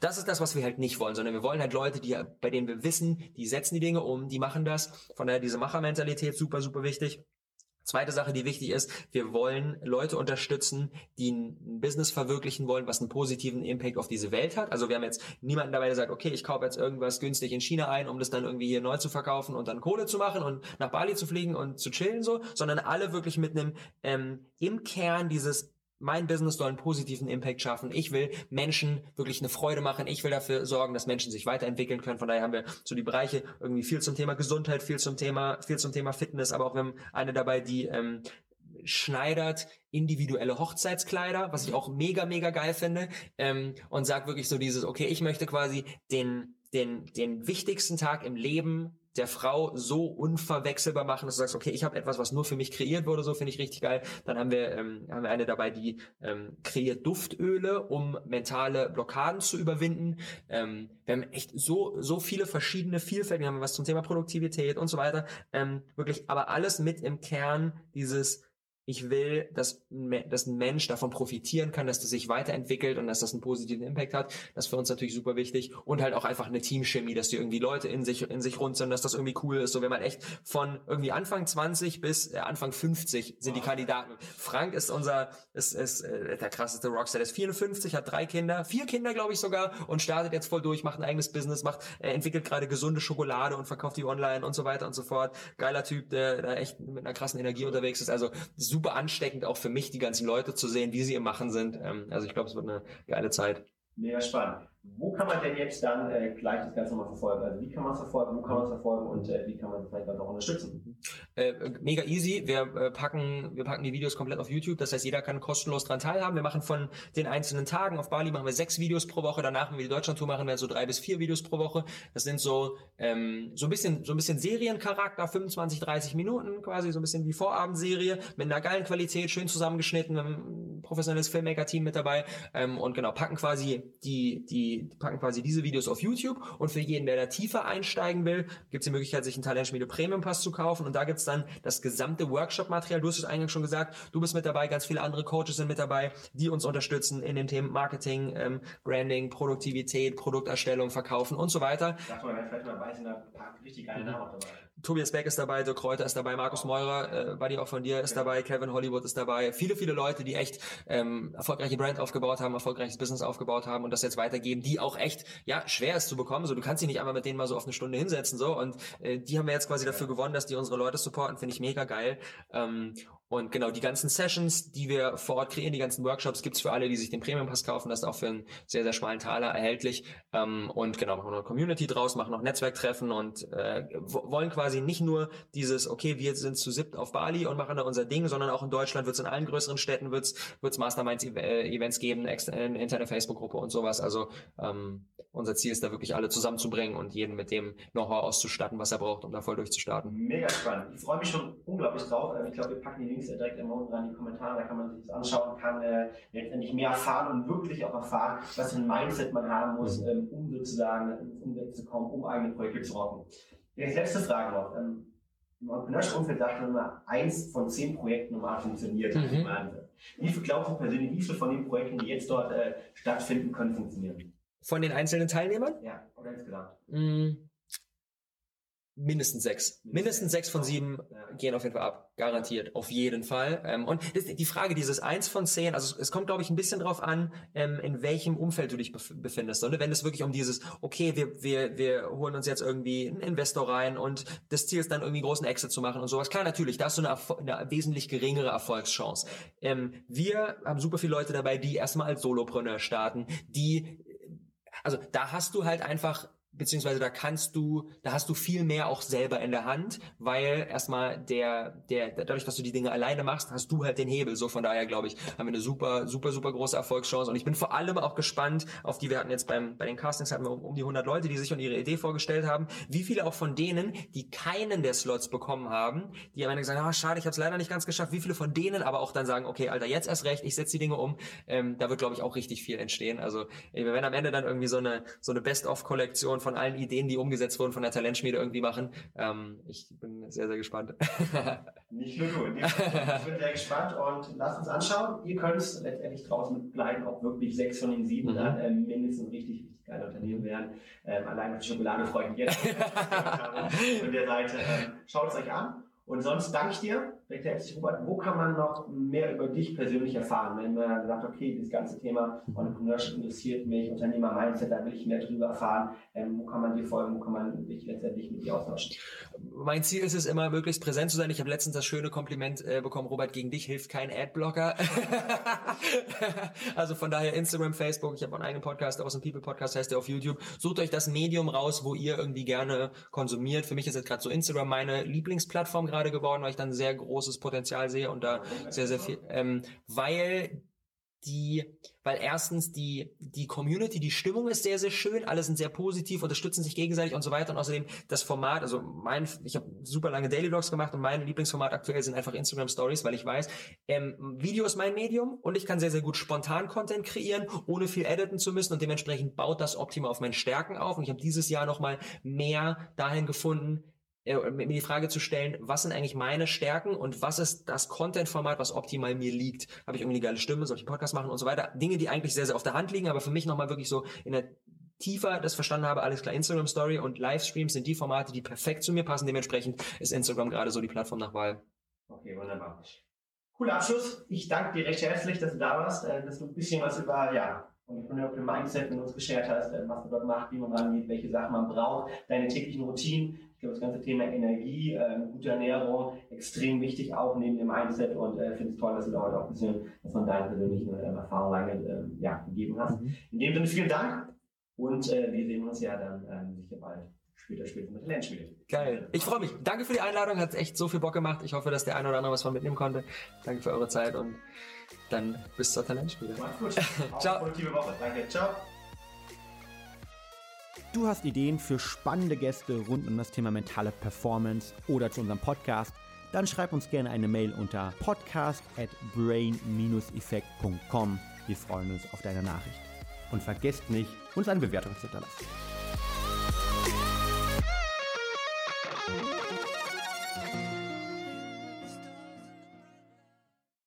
Das ist das, was wir halt nicht wollen, sondern wir wollen halt Leute, die, bei denen wir wissen, die setzen die Dinge um, die machen das. Von daher diese Machermentalität super, super wichtig. Zweite Sache, die wichtig ist, wir wollen Leute unterstützen, die ein Business verwirklichen wollen, was einen positiven Impact auf diese Welt hat. Also wir haben jetzt niemanden dabei, der sagt, okay, ich kaufe jetzt irgendwas günstig in China ein, um das dann irgendwie hier neu zu verkaufen und dann Kohle zu machen und nach Bali zu fliegen und zu chillen so, sondern alle wirklich mit einem ähm, im Kern dieses mein Business soll einen positiven Impact schaffen. Ich will Menschen wirklich eine Freude machen. Ich will dafür sorgen, dass Menschen sich weiterentwickeln können. Von daher haben wir so die Bereiche irgendwie viel zum Thema Gesundheit, viel zum Thema, viel zum Thema Fitness, aber auch wir haben eine dabei, die ähm, schneidert individuelle Hochzeitskleider, was ich auch mega, mega geil finde, ähm, und sagt wirklich so dieses, okay, ich möchte quasi den, den, den wichtigsten Tag im Leben der Frau so unverwechselbar machen, dass du sagst, okay, ich habe etwas, was nur für mich kreiert wurde, so finde ich richtig geil. Dann haben wir, ähm, haben wir eine dabei, die ähm, kreiert Duftöle, um mentale Blockaden zu überwinden. Ähm, wir haben echt so, so viele verschiedene Vielfalt, wir haben was zum Thema Produktivität und so weiter. Ähm, wirklich, aber alles mit im Kern dieses ich will, dass, dass ein Mensch davon profitieren kann, dass das sich weiterentwickelt und dass das einen positiven Impact hat. Das ist für uns natürlich super wichtig. Und halt auch einfach eine Teamchemie, dass die irgendwie Leute in sich, in sich rund sind, dass das irgendwie cool ist. So, wenn man echt von irgendwie Anfang 20 bis äh, Anfang 50 sind die Kandidaten. Frank ist unser, ist, ist äh, der krasseste Rockstar. Der ist 54, hat drei Kinder, vier Kinder, glaube ich sogar, und startet jetzt voll durch, macht ein eigenes Business, macht, äh, entwickelt gerade gesunde Schokolade und verkauft die online und so weiter und so fort. Geiler Typ, der da echt mit einer krassen Energie unterwegs ist. Also super ansteckend auch für mich, die ganzen Leute zu sehen, wie sie im Machen sind. Ähm, also ich glaube, es wird eine geile Zeit. Mega spannend. Wo kann man denn jetzt dann äh, gleich das Ganze mal verfolgen? Also wie kann man es verfolgen, wo kann man es verfolgen und äh, wie kann man es vielleicht auch unterstützen? Äh, mega easy. Wir äh, packen, wir packen die Videos komplett auf YouTube. Das heißt, jeder kann kostenlos dran teilhaben. Wir machen von den einzelnen Tagen auf Bali machen wir sechs Videos pro Woche. Danach, wenn wir die Deutschlandtour machen, wir so drei bis vier Videos pro Woche. Das sind so ähm, so ein bisschen so ein bisschen Seriencharakter, 25, 30 Minuten quasi, so ein bisschen wie Vorabendserie mit einer geilen Qualität, schön zusammengeschnitten. Ein professionelles Filmmaker-Team mit dabei ähm, und genau packen quasi die die die packen quasi diese Videos auf YouTube und für jeden, der da tiefer einsteigen will, gibt es die Möglichkeit, sich einen Talentschmiede Premium Pass zu kaufen und da gibt es dann das gesamte Workshop-Material. Du hast es eingangs schon gesagt, du bist mit dabei, ganz viele andere Coaches sind mit dabei, die uns unterstützen in den Themen Marketing, ähm, Branding, Produktivität, Produkterstellung, Verkaufen und so weiter. Sag mal, vielleicht mal weiß, da ein paar richtig geile Namen dabei. Tobias Beck ist dabei, Dirk Kräuter ist dabei, Markus Meurer, äh, Buddy auch von dir ist dabei, Kevin Hollywood ist dabei. Viele, viele Leute, die echt ähm, erfolgreiche Brand aufgebaut haben, erfolgreiches Business aufgebaut haben und das jetzt weitergeben, die auch echt ja schwer ist zu bekommen. So, du kannst dich nicht einmal mit denen mal so auf eine Stunde hinsetzen so und äh, die haben wir jetzt quasi dafür gewonnen, dass die unsere Leute supporten, finde ich mega geil. Ähm, und genau, die ganzen Sessions, die wir vor Ort kreieren, die ganzen Workshops gibt's für alle, die sich den Premium Pass kaufen. Das ist auch für einen sehr, sehr schmalen Taler erhältlich. Ähm, und genau, machen noch eine Community draus, machen noch Netzwerktreffen und äh, wollen quasi nicht nur dieses, okay, wir sind zu siebt auf Bali und machen da unser Ding, sondern auch in Deutschland wird's in allen größeren Städten wird's wird's Masterminds-Events geben, eine interne Facebook-Gruppe und sowas. Also ähm, unser Ziel ist da wirklich alle zusammenzubringen und jeden mit dem Know-how auszustatten, was er braucht, um da voll durchzustarten. Mega spannend. Ich freue mich schon unglaublich drauf. Ich glaube, wir packen die Links direkt immer unten in die Kommentare, da kann man sich das anschauen, kann äh, letztendlich mehr erfahren und wirklich auch erfahren, was für ein Mindset man haben muss, mhm. ähm, um sozusagen ins Umsetzen zu kommen, um eigene Projekte zu rocken. Jetzt letzte Frage noch. Ähm, Im Entrepreneurship-Umfeld sagt man immer, eins von zehn Projekten normal funktioniert. Mhm. Wie viel glaubst du persönlich, wie viele von den Projekten, die jetzt dort äh, stattfinden, können funktionieren? Von den einzelnen Teilnehmern? Ja, oder insgesamt. Mm. Mindestens sechs. Mindestens sechs von sieben gehen auf jeden Fall ab. Garantiert. Auf jeden Fall. Ähm, und die Frage, dieses eins von zehn, also es kommt, glaube ich, ein bisschen drauf an, ähm, in welchem Umfeld du dich befindest. Und wenn es wirklich um dieses, okay, wir, wir, wir holen uns jetzt irgendwie einen Investor rein und das Ziel ist dann irgendwie großen Exit zu machen und sowas. Klar, natürlich, da hast du eine, eine wesentlich geringere Erfolgschance. Ähm, wir haben super viele Leute dabei, die erstmal als Solopreneur starten, die also da hast du halt einfach beziehungsweise da kannst du, da hast du viel mehr auch selber in der Hand, weil erstmal der, der, dadurch, dass du die Dinge alleine machst, hast du halt den Hebel. So von daher glaube ich, haben wir eine super, super, super große Erfolgschance. Und ich bin vor allem auch gespannt auf die, wir hatten jetzt beim, bei den Castings hatten wir um, um die 100 Leute, die sich und ihre Idee vorgestellt haben. Wie viele auch von denen, die keinen der Slots bekommen haben, die am Ende gesagt haben, ah, schade, ich habe es leider nicht ganz geschafft. Wie viele von denen aber auch dann sagen, okay, Alter, jetzt erst recht, ich setze die Dinge um. Ähm, da wird, glaube ich, auch richtig viel entstehen. Also, werden am Ende dann irgendwie so eine, so eine Best-of-Kollektion von allen Ideen, die umgesetzt wurden von der Talentschmiede irgendwie machen. Ähm, ich bin sehr, sehr gespannt. Nicht nur du. Ich bin sehr gespannt und lasst uns anschauen. Ihr könnt es letztendlich draußen bleiben, auch wirklich sechs von den sieben mhm. dann ähm, mindestens richtig, richtig geile Unternehmen werden. Ähm, allein auf die Schokolade freue ich mich jetzt von der Seite. Ähm, schaut es euch an. Und sonst danke ich dir, recht herzlich, Robert. Wo kann man noch mehr über dich persönlich erfahren, wenn man sagt, okay, das ganze Thema Entrepreneurship interessiert mich, Unternehmer-Mindset, da will ich mehr drüber erfahren. Ähm, wo kann man dir folgen, wo kann man sich letztendlich mit dir austauschen? Mein Ziel ist es immer, möglichst präsent zu sein. Ich habe letztens das schöne Kompliment äh, bekommen, Robert, gegen dich hilft kein Adblocker. also von daher Instagram, Facebook, ich habe einen eigenen Podcast, aus dem People Podcast heißt der auf YouTube. Sucht euch das Medium raus, wo ihr irgendwie gerne konsumiert. Für mich ist jetzt gerade so Instagram meine Lieblingsplattform gerade geworden, weil ich dann sehr großes Potenzial sehe und da sehr, sehr viel, ähm, weil die, weil erstens die, die Community, die Stimmung ist sehr, sehr schön, alle sind sehr positiv, unterstützen sich gegenseitig und so weiter. Und außerdem das Format, also mein, ich habe super lange Daily Vlogs gemacht und mein Lieblingsformat aktuell sind einfach Instagram Stories, weil ich weiß, ähm, Video ist mein Medium und ich kann sehr, sehr gut spontan Content kreieren, ohne viel editen zu müssen. Und dementsprechend baut das optimal auf meinen Stärken auf. Und ich habe dieses Jahr nochmal mehr dahin gefunden, mir die Frage zu stellen, was sind eigentlich meine Stärken und was ist das Content-Format, was optimal mir liegt? Habe ich irgendwie eine geile Stimme, soll ich einen Podcast machen und so weiter? Dinge, die eigentlich sehr, sehr auf der Hand liegen, aber für mich nochmal wirklich so in der tiefer das verstanden habe, alles klar, Instagram Story und Livestreams sind die Formate, die perfekt zu mir passen. Dementsprechend ist Instagram gerade so die Plattform nach Wahl. Okay, wunderbar. Cooler Abschluss. Ich danke dir recht herzlich, dass du da warst, äh, dass du ein bisschen was über, ja, und von dem Mindset mit uns geshared hast, äh, was du dort machst, wie man rangeht, welche Sachen man braucht, deine täglichen Routinen. Ich glaube, das ganze Thema Energie, äh, gute Ernährung, extrem wichtig auch neben dem Mindset und äh, finde es toll, dass du da heute auch ein bisschen was von deinen persönlichen äh, Erfahrungen äh, ja, gegeben hast. Mhm. In dem Sinne vielen Dank und äh, wir sehen uns ja dann ähm, sicher bald später später mit Lernspielen. Geil. Ich freue mich. Danke für die Einladung. Hat echt so viel Bock gemacht. Ich hoffe, dass der eine oder andere was von mitnehmen konnte. Danke für eure Zeit und dann bis zur Talentspiele. Macht's gut. Ciao. Produktive Woche. Danke. Ciao. Du hast Ideen für spannende Gäste rund um das Thema mentale Performance oder zu unserem Podcast? Dann schreib uns gerne eine Mail unter podcast at brain-effekt.com. Wir freuen uns auf deine Nachricht. Und vergesst nicht, uns eine Bewertung zu hinterlassen.